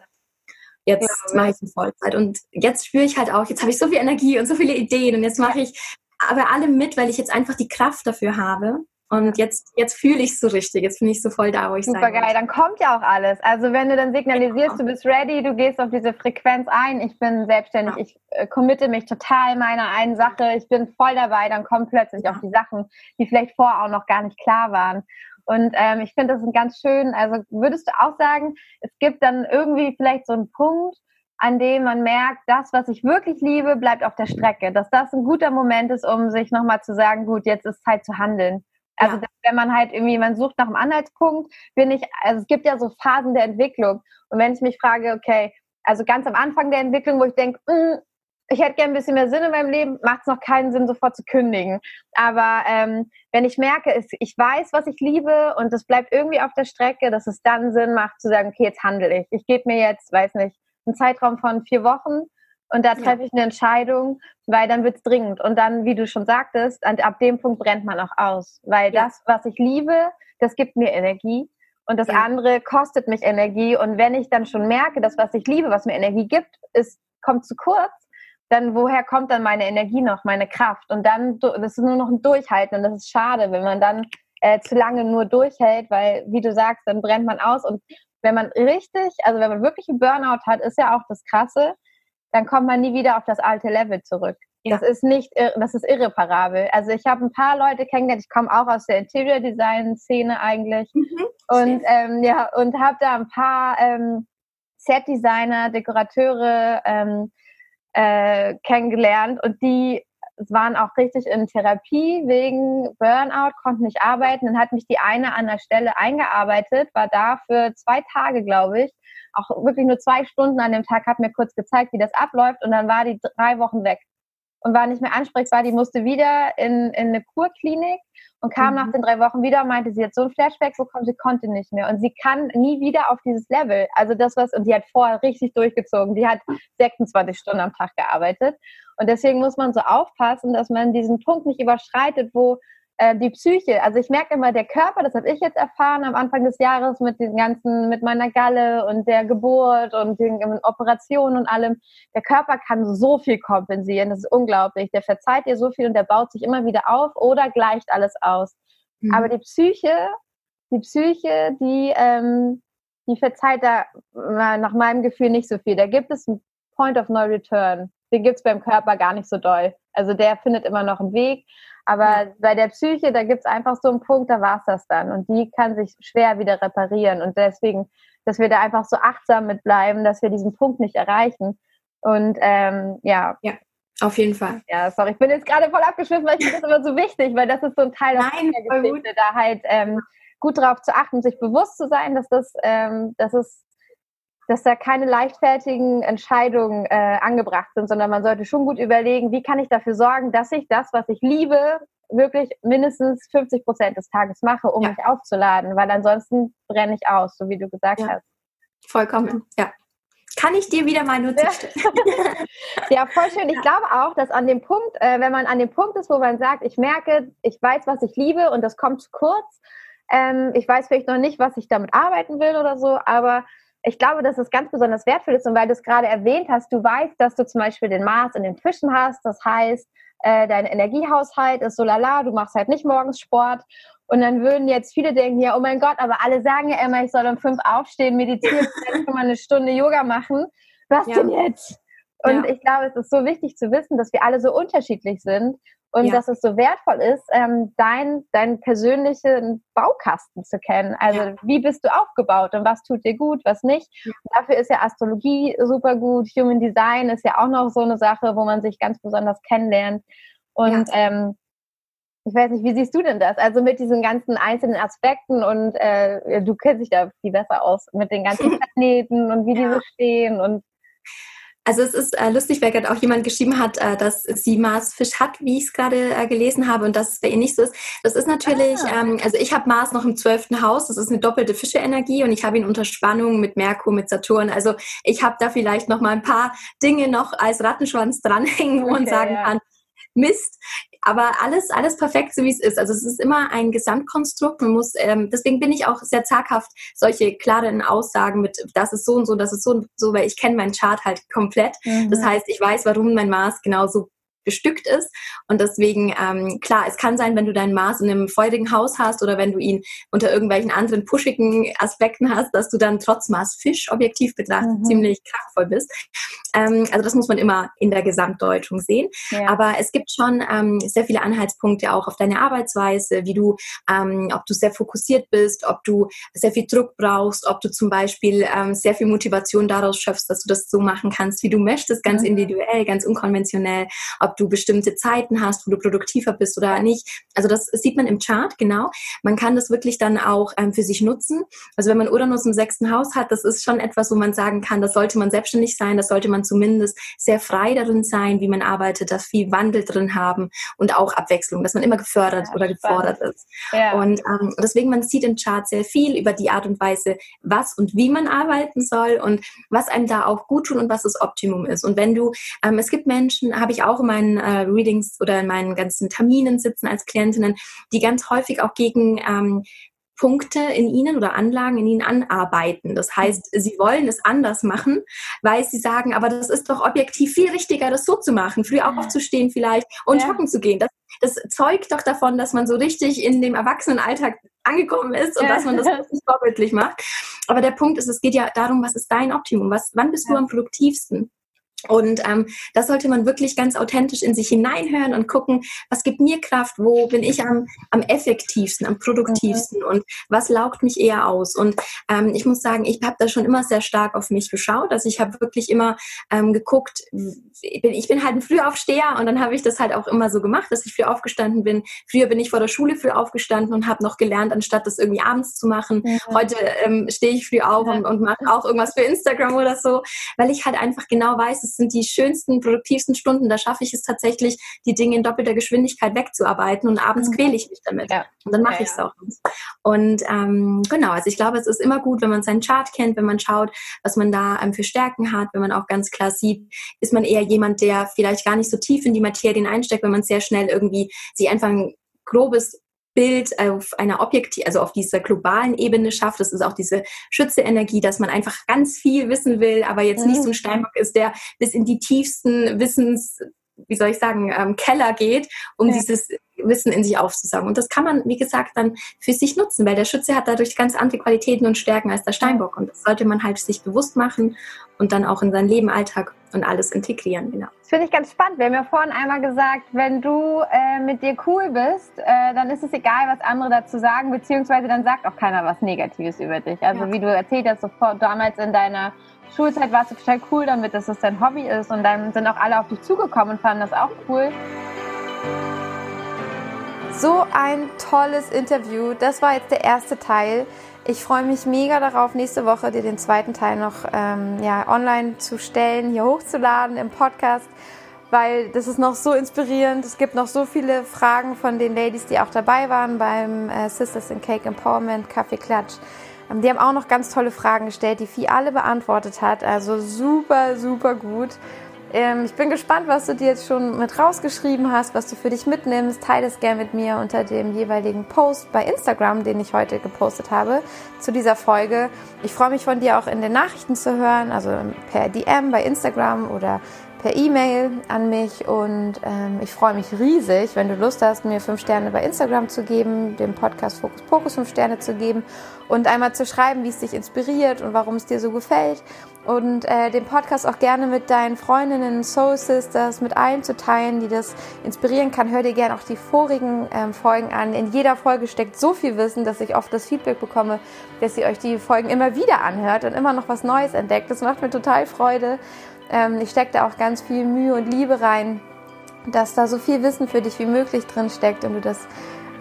jetzt ja, mache ich eine Vollzeit. Und jetzt spüre ich halt auch, jetzt habe ich so viel Energie und so viele Ideen und jetzt mache ich aber alle mit, weil ich jetzt einfach die Kraft dafür habe. Und jetzt, jetzt fühle ich es so richtig. Jetzt bin ich so voll da, wo ich Super sein geil, dann kommt ja auch alles. Also wenn du dann signalisierst, du bist ready, du gehst auf diese Frequenz ein, ich bin selbstständig, ich äh, committe mich total meiner einen Sache, ich bin voll dabei, dann kommen plötzlich auch die Sachen, die vielleicht vorher auch noch gar nicht klar waren. Und ähm, ich finde das ist ganz schön. Also würdest du auch sagen, es gibt dann irgendwie vielleicht so einen Punkt, an dem man merkt, das, was ich wirklich liebe, bleibt auf der Strecke. Dass das ein guter Moment ist, um sich nochmal zu sagen, gut, jetzt ist Zeit zu handeln. Also ja. wenn man halt irgendwie, man sucht nach einem Anhaltspunkt, bin ich, also es gibt ja so Phasen der Entwicklung. Und wenn ich mich frage, okay, also ganz am Anfang der Entwicklung, wo ich denke, hm, ich hätte gerne ein bisschen mehr Sinn in meinem Leben, macht es noch keinen Sinn, sofort zu kündigen. Aber ähm, wenn ich merke, ich weiß, was ich liebe und es bleibt irgendwie auf der Strecke, dass es dann Sinn macht zu sagen, okay, jetzt handle ich. Ich gebe mir jetzt, weiß nicht, einen Zeitraum von vier Wochen und da treffe ja. ich eine Entscheidung, weil dann wird es dringend. Und dann, wie du schon sagtest, ab dem Punkt brennt man auch aus. Weil ja. das, was ich liebe, das gibt mir Energie. Und das ja. andere kostet mich Energie. Und wenn ich dann schon merke, dass was ich liebe, was mir Energie gibt, ist, kommt zu kurz, dann woher kommt dann meine Energie noch, meine Kraft? Und dann, das ist nur noch ein Durchhalten und das ist schade, wenn man dann äh, zu lange nur durchhält, weil, wie du sagst, dann brennt man aus und wenn man richtig, also wenn man wirklich einen Burnout hat, ist ja auch das Krasse, dann kommt man nie wieder auf das alte Level zurück. Ja. Das ist nicht, das ist irreparabel. Also ich habe ein paar Leute kennengelernt, ich komme auch aus der Interior Design Szene eigentlich mhm. und ähm, ja und habe da ein paar ähm, Set Designer, Dekorateure, ähm, äh, kennengelernt und die waren auch richtig in Therapie wegen Burnout, konnten nicht arbeiten. Dann hat mich die eine an der Stelle eingearbeitet, war da für zwei Tage, glaube ich. Auch wirklich nur zwei Stunden an dem Tag, hat mir kurz gezeigt, wie das abläuft und dann war die drei Wochen weg und war nicht mehr ansprechbar. Die musste wieder in, in eine Kurklinik und kam mhm. nach den drei Wochen wieder und meinte, sie hat so ein Flashback bekommen, sie konnte nicht mehr. Und sie kann nie wieder auf dieses Level. Also das, was, und die hat vorher richtig durchgezogen. Die hat 26 Stunden am Tag gearbeitet. Und deswegen muss man so aufpassen, dass man diesen Punkt nicht überschreitet, wo äh, die Psyche, also ich merke immer, der Körper, das habe ich jetzt erfahren am Anfang des Jahres mit den ganzen, mit meiner Galle und der Geburt und den Operationen und allem, der Körper kann so viel kompensieren, das ist unglaublich. Der verzeiht dir so viel und der baut sich immer wieder auf oder gleicht alles aus. Mhm. Aber die Psyche, die Psyche, die, ähm, die verzeiht da äh, nach meinem Gefühl nicht so viel. Da gibt es einen Point of No Return. Den gibt es beim Körper gar nicht so doll. Also der findet immer noch einen Weg. Aber ja. bei der Psyche, da gibt es einfach so einen Punkt, da war es das dann. Und die kann sich schwer wieder reparieren. Und deswegen, dass wir da einfach so achtsam mit bleiben, dass wir diesen Punkt nicht erreichen. Und ähm, ja. Ja, auf jeden Fall. Ja, sorry, ich bin jetzt gerade voll abgeschwiffen, weil ich finde das immer so wichtig, weil das ist so ein Teil Nein, der Geschichte, da halt ähm, gut darauf zu achten, sich bewusst zu sein, dass das, ähm, dass es dass da keine leichtfertigen Entscheidungen äh, angebracht sind, sondern man sollte schon gut überlegen, wie kann ich dafür sorgen, dass ich das, was ich liebe, wirklich mindestens 50 Prozent des Tages mache, um ja. mich aufzuladen, weil ansonsten brenne ich aus, so wie du gesagt ja. hast. Vollkommen, ja. Kann ich dir wieder mal nur zustimmen? ja, voll schön. Ich glaube auch, dass an dem Punkt, äh, wenn man an dem Punkt ist, wo man sagt, ich merke, ich weiß, was ich liebe und das kommt zu kurz, ähm, ich weiß vielleicht noch nicht, was ich damit arbeiten will oder so, aber ich glaube, dass es ganz besonders wertvoll ist und weil du es gerade erwähnt hast, du weißt, dass du zum Beispiel den Mars in den Fischen hast, das heißt, äh, dein Energiehaushalt ist so lala, du machst halt nicht morgens Sport und dann würden jetzt viele denken, ja, oh mein Gott, aber alle sagen ja immer, ich soll um fünf aufstehen, meditieren, schon mal eine Stunde Yoga machen. Was ja. denn jetzt? Und ja. ich glaube, es ist so wichtig zu wissen, dass wir alle so unterschiedlich sind und ja. dass es so wertvoll ist, ähm, dein, deinen persönlichen Baukasten zu kennen. Also ja. wie bist du aufgebaut und was tut dir gut, was nicht. Ja. Dafür ist ja Astrologie super gut. Human Design ist ja auch noch so eine Sache, wo man sich ganz besonders kennenlernt. Und ähm, ich weiß nicht, wie siehst du denn das? Also mit diesen ganzen einzelnen Aspekten und äh, du kennst dich da viel besser aus mit den ganzen Planeten und wie diese stehen und Also es ist äh, lustig, weil gerade auch jemand geschrieben hat, äh, dass sie Mars Fisch hat, wie ich es gerade äh, gelesen habe und dass es bei ihr nicht so ist. Das ist natürlich, ah. ähm, also ich habe Mars noch im zwölften Haus, das ist eine doppelte Fische-Energie und ich habe ihn unter Spannung mit Merkur, mit Saturn. Also ich habe da vielleicht noch mal ein paar Dinge noch als Rattenschwanz dranhängen, wo okay, man sagen ja. kann, Mist, aber alles, alles perfekt, so wie es ist. Also es ist immer ein Gesamtkonstrukt. Man muss, ähm, deswegen bin ich auch sehr zaghaft, solche klaren Aussagen mit, das ist so und so, das ist so und so, weil ich kenne meinen Chart halt komplett. Mhm. Das heißt, ich weiß, warum mein Mars genauso bestückt ist. Und deswegen, ähm, klar, es kann sein, wenn du deinen Mars in einem feurigen Haus hast oder wenn du ihn unter irgendwelchen anderen pushigen Aspekten hast, dass du dann trotz Mars Fisch objektiv betrachtet mhm. ziemlich kraftvoll bist. Ähm, also das muss man immer in der Gesamtdeutung sehen. Ja. Aber es gibt schon ähm, sehr viele Anhaltspunkte auch auf deine Arbeitsweise, wie du, ähm, ob du sehr fokussiert bist, ob du sehr viel Druck brauchst, ob du zum Beispiel ähm, sehr viel Motivation daraus schöpfst, dass du das so machen kannst, wie du möchtest, ganz mhm. individuell, ganz unkonventionell, ob ob du bestimmte Zeiten hast, wo du produktiver bist oder nicht. Also das sieht man im Chart, genau. Man kann das wirklich dann auch ähm, für sich nutzen. Also wenn man Uranus im sechsten Haus hat, das ist schon etwas, wo man sagen kann, das sollte man selbstständig sein, das sollte man zumindest sehr frei darin sein, wie man arbeitet, dass viel Wandel drin haben und auch Abwechslung, dass man immer gefördert ja, oder gefordert spannend. ist. Ja. Und ähm, deswegen, man sieht im Chart sehr viel über die Art und Weise, was und wie man arbeiten soll und was einem da auch gut tut und was das Optimum ist. Und wenn du, ähm, es gibt Menschen, habe ich auch in meinen meinen äh, Readings oder in meinen ganzen Terminen sitzen als Klientinnen, die ganz häufig auch gegen ähm, Punkte in ihnen oder Anlagen in ihnen anarbeiten. Das heißt, sie wollen es anders machen, weil sie sagen, aber das ist doch objektiv viel richtiger, das so zu machen, früh aufzustehen vielleicht und ja. joggen zu gehen. Das, das zeugt doch davon, dass man so richtig in dem Erwachsenenalltag angekommen ist und ja. dass man das vorbildlich macht. Aber der Punkt ist, es geht ja darum, was ist dein Optimum? Was, wann bist ja. du am produktivsten? Und ähm, das sollte man wirklich ganz authentisch in sich hineinhören und gucken, was gibt mir Kraft, wo bin ich am, am effektivsten, am produktivsten mhm. und was laugt mich eher aus. Und ähm, ich muss sagen, ich habe da schon immer sehr stark auf mich geschaut. Also ich habe wirklich immer ähm, geguckt, ich bin, ich bin halt ein Frühaufsteher und dann habe ich das halt auch immer so gemacht, dass ich früh aufgestanden bin. Früher bin ich vor der Schule früh aufgestanden und habe noch gelernt, anstatt das irgendwie abends zu machen. Mhm. Heute ähm, stehe ich früh auf und, und mache auch irgendwas für Instagram oder so, weil ich halt einfach genau weiß, sind die schönsten, produktivsten Stunden. Da schaffe ich es tatsächlich, die Dinge in doppelter Geschwindigkeit wegzuarbeiten und abends mhm. quäle ich mich damit. Ja. Und dann mache ja, ich es auch nicht. Und ähm, genau, also ich glaube, es ist immer gut, wenn man seinen Chart kennt, wenn man schaut, was man da ähm, für Stärken hat, wenn man auch ganz klar sieht, ist man eher jemand, der vielleicht gar nicht so tief in die Materien einsteckt, wenn man sehr schnell irgendwie sich einfach ein grobes Bild auf einer objektiv, also auf dieser globalen Ebene schafft. Das ist auch diese Schütze-Energie, dass man einfach ganz viel wissen will, aber jetzt nicht so ein mhm. Steinbock ist, der bis in die tiefsten Wissens, wie soll ich sagen, ähm, Keller geht, um ja. dieses Wissen in sich aufzusaugen. Und das kann man, wie gesagt, dann für sich nutzen, weil der Schütze hat dadurch ganz andere Qualitäten und Stärken als der Steinbock. Und das sollte man halt sich bewusst machen und dann auch in seinen Leben, Alltag und alles integrieren. Genau. Das finde ich ganz spannend. Wir haben ja vorhin einmal gesagt, wenn du äh, mit dir cool bist, äh, dann ist es egal, was andere dazu sagen, beziehungsweise dann sagt auch keiner was Negatives über dich. Also ja. wie du erzählt hast, sofort damals in deiner Schulzeit warst du total cool damit, dass es dein Hobby ist und dann sind auch alle auf dich zugekommen und fanden das auch cool. So ein tolles Interview. Das war jetzt der erste Teil. Ich freue mich mega darauf, nächste Woche dir den zweiten Teil noch ähm, ja, online zu stellen, hier hochzuladen im Podcast, weil das ist noch so inspirierend. Es gibt noch so viele Fragen von den Ladies, die auch dabei waren beim äh, Sisters in Cake Empowerment Kaffee Klatsch. Ähm, die haben auch noch ganz tolle Fragen gestellt, die Vieh alle beantwortet hat. Also super, super gut. Ähm, ich bin gespannt, was du dir jetzt schon mit rausgeschrieben hast, was du für dich mitnimmst. Teile es gerne mit mir unter dem jeweiligen Post bei Instagram, den ich heute gepostet habe zu dieser Folge. Ich freue mich von dir auch in den Nachrichten zu hören, also per DM bei Instagram oder per E-Mail an mich und ähm, ich freue mich riesig, wenn du Lust hast, mir fünf Sterne bei Instagram zu geben, dem Podcast Fokus Pokus fünf Sterne zu geben und einmal zu schreiben, wie es dich inspiriert und warum es dir so gefällt und äh, den Podcast auch gerne mit deinen Freundinnen, Soul Sisters, mit allen zu teilen, die das inspirieren kann. Hör dir gerne auch die vorigen ähm, Folgen an. In jeder Folge steckt so viel Wissen, dass ich oft das Feedback bekomme, dass ihr euch die Folgen immer wieder anhört und immer noch was Neues entdeckt. Das macht mir total Freude. Ähm, ich stecke da auch ganz viel Mühe und Liebe rein, dass da so viel Wissen für dich wie möglich drin steckt und du das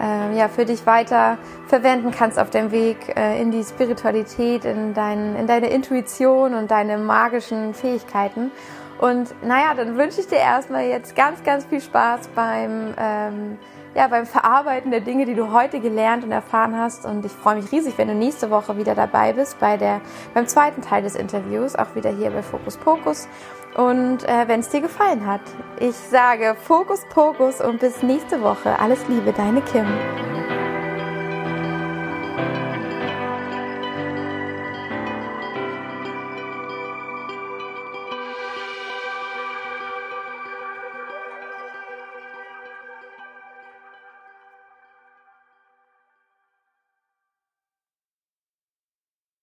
äh, ja, für dich weiter verwenden kannst auf dem Weg äh, in die Spiritualität, in, dein, in deine Intuition und deine magischen Fähigkeiten. Und naja, dann wünsche ich dir erstmal jetzt ganz, ganz viel Spaß beim, ähm, ja, beim Verarbeiten der Dinge, die du heute gelernt und erfahren hast. Und ich freue mich riesig, wenn du nächste Woche wieder dabei bist bei der, beim zweiten Teil des Interviews, auch wieder hier bei Fokus Pokus. Und äh, wenn es dir gefallen hat, ich sage Fokus Pokus und bis nächste Woche. Alles Liebe, deine Kim.